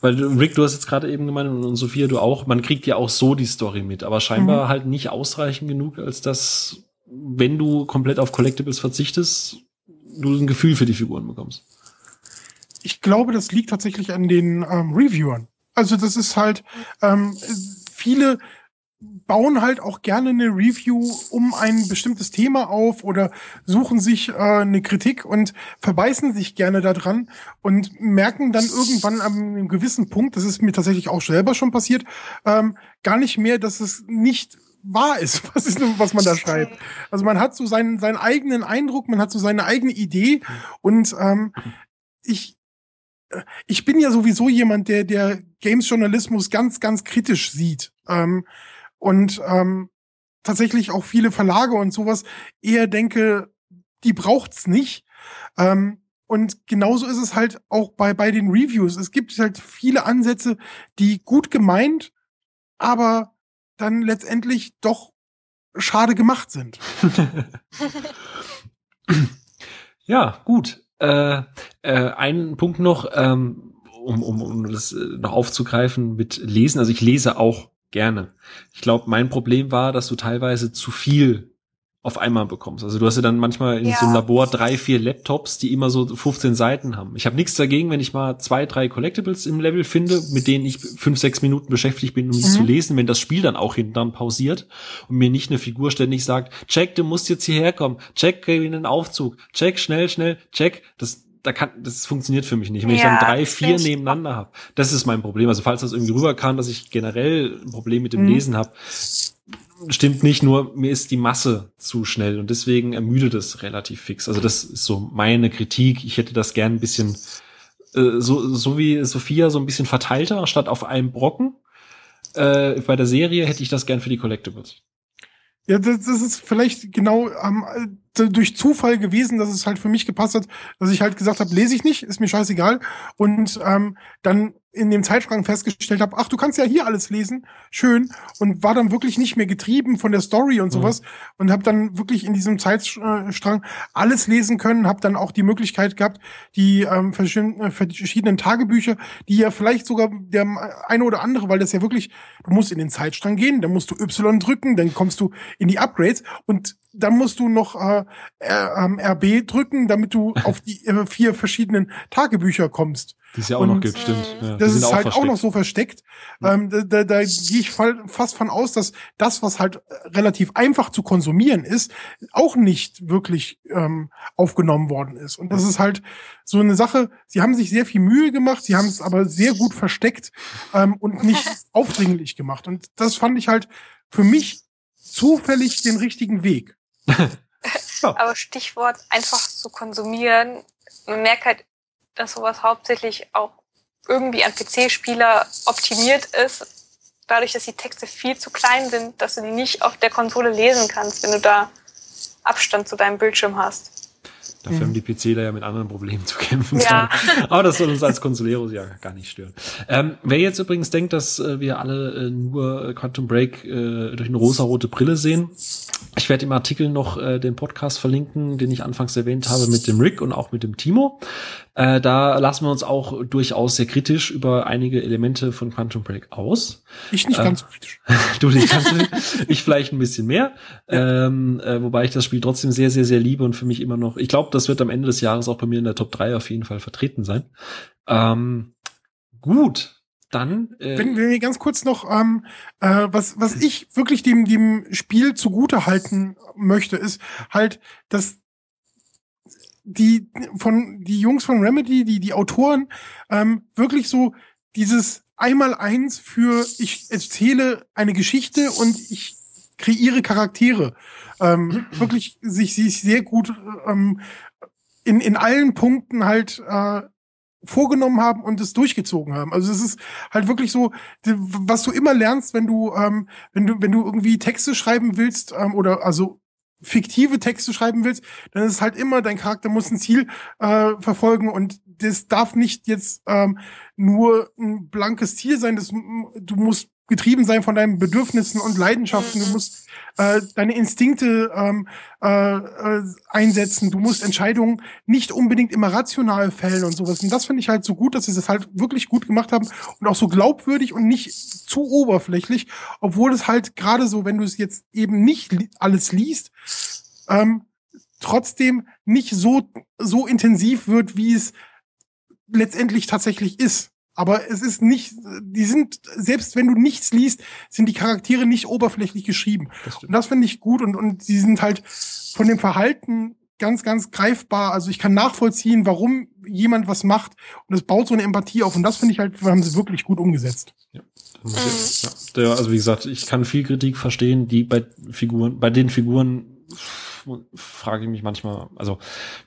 Weil Rick, du hast jetzt gerade eben gemeint und Sophia, du auch, man kriegt ja auch so die Story mit, aber scheinbar mhm. halt nicht ausreichend genug, als dass, wenn du komplett auf Collectibles verzichtest, du ein Gefühl für die Figuren bekommst ich glaube, das liegt tatsächlich an den ähm, Reviewern. Also das ist halt, ähm, viele bauen halt auch gerne eine Review um ein bestimmtes Thema auf oder suchen sich äh, eine Kritik und verbeißen sich gerne daran und merken dann irgendwann an einem gewissen Punkt, das ist mir tatsächlich auch selber schon passiert, ähm, gar nicht mehr, dass es nicht wahr ist, was, ist, was man da schreibt. Also man hat so seinen, seinen eigenen Eindruck, man hat so seine eigene Idee und ähm, ich ich bin ja sowieso jemand, der der Games-Journalismus ganz, ganz kritisch sieht. Ähm, und ähm, tatsächlich auch viele Verlage und sowas eher denke, die braucht's nicht. Ähm, und genauso ist es halt auch bei, bei den Reviews. Es gibt halt viele Ansätze, die gut gemeint, aber dann letztendlich doch schade gemacht sind. ja, gut. Äh, äh, ein Punkt noch, ähm, um, um, um das äh, noch aufzugreifen mit Lesen. Also ich lese auch gerne. Ich glaube, mein Problem war, dass du teilweise zu viel auf einmal bekommst. Also du hast ja dann manchmal in ja. so einem Labor drei, vier Laptops, die immer so 15 Seiten haben. Ich habe nichts dagegen, wenn ich mal zwei, drei Collectibles im Level finde, mit denen ich fünf, sechs Minuten beschäftigt bin, um mhm. die zu lesen, wenn das Spiel dann auch hinten dann pausiert und mir nicht eine Figur ständig sagt, check, du musst jetzt hierher kommen, check, geh in den Aufzug, check, schnell, schnell, check. Das, da kann, das funktioniert für mich nicht. Wenn ja, ich dann drei, vier nebeneinander habe, das ist mein Problem. Also falls das irgendwie rüberkam, dass ich generell ein Problem mit dem mhm. Lesen habe, stimmt nicht, nur mir ist die Masse zu schnell und deswegen ermüdet es relativ fix. Also das ist so meine Kritik. Ich hätte das gern ein bisschen, äh, so, so wie Sophia, so ein bisschen verteilter, statt auf einem Brocken. Äh, bei der Serie hätte ich das gern für die Collectibles. Ja, das, das ist vielleicht genau ähm, durch Zufall gewesen, dass es halt für mich gepasst hat, dass ich halt gesagt habe, lese ich nicht, ist mir scheißegal. Und ähm, dann in dem Zeitschrank festgestellt habe, ach, du kannst ja hier alles lesen, schön, und war dann wirklich nicht mehr getrieben von der Story und sowas mhm. und habe dann wirklich in diesem Zeitstrang alles lesen können, habe dann auch die Möglichkeit gehabt, die ähm, verschiedenen, verschiedenen Tagebücher, die ja vielleicht sogar der eine oder andere, weil das ja wirklich, du musst in den Zeitstrang gehen, dann musst du Y drücken, dann kommst du in die Upgrades und dann musst du noch äh, RB ähm, drücken, damit du auf die äh, vier verschiedenen Tagebücher kommst. Die es ja auch und, noch gibt, stimmt. Ja, das ist auch halt versteckt. auch noch so versteckt. Ja. Ähm, da da, da gehe ich fast von aus, dass das, was halt relativ einfach zu konsumieren ist, auch nicht wirklich ähm, aufgenommen worden ist. Und das ist halt so eine Sache, sie haben sich sehr viel Mühe gemacht, sie haben es aber sehr gut versteckt ähm, und nicht aufdringlich gemacht. Und das fand ich halt für mich zufällig den richtigen Weg. Aber Stichwort einfach zu konsumieren. Man merkt halt, dass sowas hauptsächlich auch irgendwie an PC-Spieler optimiert ist. Dadurch, dass die Texte viel zu klein sind, dass du die nicht auf der Konsole lesen kannst, wenn du da Abstand zu deinem Bildschirm hast. Dafür mhm. haben die PCler ja mit anderen Problemen zu kämpfen. Ja. Aber das soll uns als Consoleros ja gar nicht stören. Ähm, wer jetzt übrigens denkt, dass äh, wir alle äh, nur Quantum Break äh, durch eine rosa-rote Brille sehen, ich werde im Artikel noch äh, den Podcast verlinken, den ich anfangs erwähnt habe mit dem Rick und auch mit dem Timo. Äh, da lassen wir uns auch durchaus sehr kritisch über einige Elemente von Quantum Break aus. Ich nicht äh, ganz so kritisch. du nicht ganz so Ich vielleicht ein bisschen mehr. Ja. Ähm, äh, wobei ich das Spiel trotzdem sehr, sehr, sehr liebe und für mich immer noch. Ich glaube, glaube, das wird am Ende des Jahres auch bei mir in der Top 3 auf jeden Fall vertreten sein. Ähm, gut, dann. Äh, wenn, wenn wir ganz kurz noch, ähm, äh, was, was ich wirklich dem, dem Spiel zugute halten möchte, ist halt, dass die von die Jungs von Remedy, die die Autoren ähm, wirklich so dieses einmal eins für ich erzähle eine Geschichte und ich kreiere Charaktere ähm, wirklich sich sich sehr gut ähm, in in allen Punkten halt äh, vorgenommen haben und es durchgezogen haben. Also es ist halt wirklich so, was du immer lernst, wenn du ähm, wenn du wenn du irgendwie Texte schreiben willst ähm, oder also fiktive Texte schreiben willst, dann ist es halt immer, dein Charakter muss ein Ziel äh, verfolgen und das darf nicht jetzt ähm, nur ein blankes Ziel sein, das, du musst getrieben sein von deinen Bedürfnissen und Leidenschaften. Du mhm. musst äh, deine Instinkte ähm, äh, äh, einsetzen. Du musst Entscheidungen nicht unbedingt immer rational fällen und sowas. Und das finde ich halt so gut, dass sie das halt wirklich gut gemacht haben und auch so glaubwürdig und nicht zu oberflächlich, obwohl es halt gerade so, wenn du es jetzt eben nicht li alles liest, ähm, trotzdem nicht so so intensiv wird, wie es letztendlich tatsächlich ist. Aber es ist nicht, die sind, selbst wenn du nichts liest, sind die Charaktere nicht oberflächlich geschrieben. Das und das finde ich gut und, und sie sind halt von dem Verhalten ganz, ganz greifbar. Also ich kann nachvollziehen, warum jemand was macht und es baut so eine Empathie auf und das finde ich halt, haben sie wirklich gut umgesetzt. Ja. ja. also wie gesagt, ich kann viel Kritik verstehen, die bei Figuren, bei den Figuren frage ich mich manchmal, also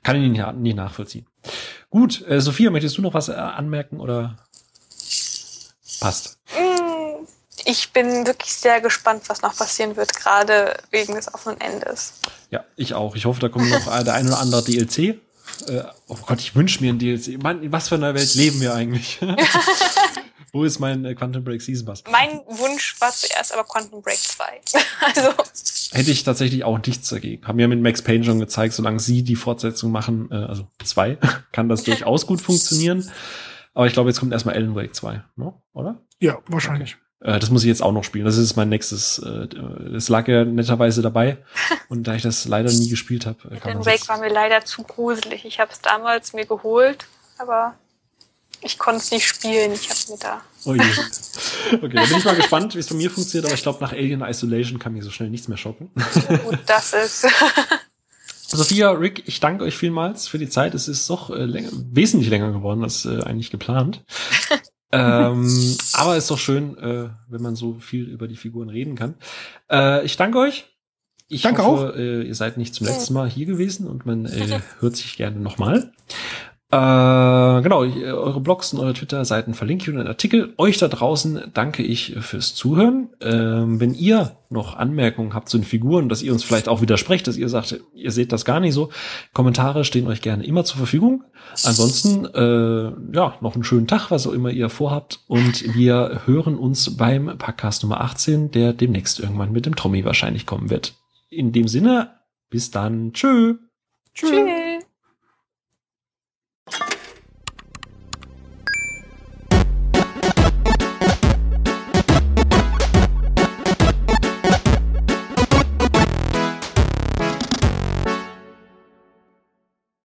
kann ich nicht, nicht nachvollziehen. Gut, äh, Sophia, möchtest du noch was äh, anmerken oder? Passt. Mm, ich bin wirklich sehr gespannt, was noch passieren wird, gerade wegen des offenen Endes. Ja, ich auch. Ich hoffe, da kommt noch der ein oder andere DLC. Äh, oh Gott, ich wünsche mir ein DLC. Mann, was für eine Welt leben wir eigentlich? Wo ist mein äh, Quantum Break Season Pass? Mein Wunsch war zuerst aber Quantum Break 2. also. Hätte ich tatsächlich auch nichts dagegen. Haben ja mit Max Payne schon gezeigt, solange sie die Fortsetzung machen, äh, also zwei, kann das durchaus gut funktionieren. Aber ich glaube, jetzt kommt erstmal Alan Wake 2, ne? oder? Ja, wahrscheinlich. Okay. Äh, das muss ich jetzt auch noch spielen. Das ist mein nächstes. Äh, das lag ja netterweise dabei. Und da ich das leider nie gespielt habe. Äh, Alan Wake war mir leider zu gruselig. Ich habe es damals mir geholt, aber ich konnte es nicht spielen. Ich habe mir da. Oh je. Okay, dann bin ich mal gespannt, wie es bei mir funktioniert, aber ich glaube, nach Alien Isolation kann mir so schnell nichts mehr schocken. Gut, das ist. Sophia, Rick, ich danke euch vielmals für die Zeit. Es ist doch äh, länger, wesentlich länger geworden als äh, eigentlich geplant. ähm, aber ist doch schön, äh, wenn man so viel über die Figuren reden kann. Äh, ich danke euch. Ich danke hoffe, auch. Äh, ihr seid nicht zum letzten Mal hier gewesen und man äh, hört sich gerne nochmal. Äh, genau, eure Blogs und eure Twitter-Seiten verlinke ich in den Artikel. Euch da draußen danke ich fürs Zuhören. Ähm, wenn ihr noch Anmerkungen habt zu den Figuren, dass ihr uns vielleicht auch widersprecht, dass ihr sagt, ihr seht das gar nicht so, Kommentare stehen euch gerne immer zur Verfügung. Ansonsten, äh, ja, noch einen schönen Tag, was auch immer ihr vorhabt. Und wir hören uns beim Podcast Nummer 18, der demnächst irgendwann mit dem Tommy wahrscheinlich kommen wird. In dem Sinne, bis dann. Tschö. Tschüss.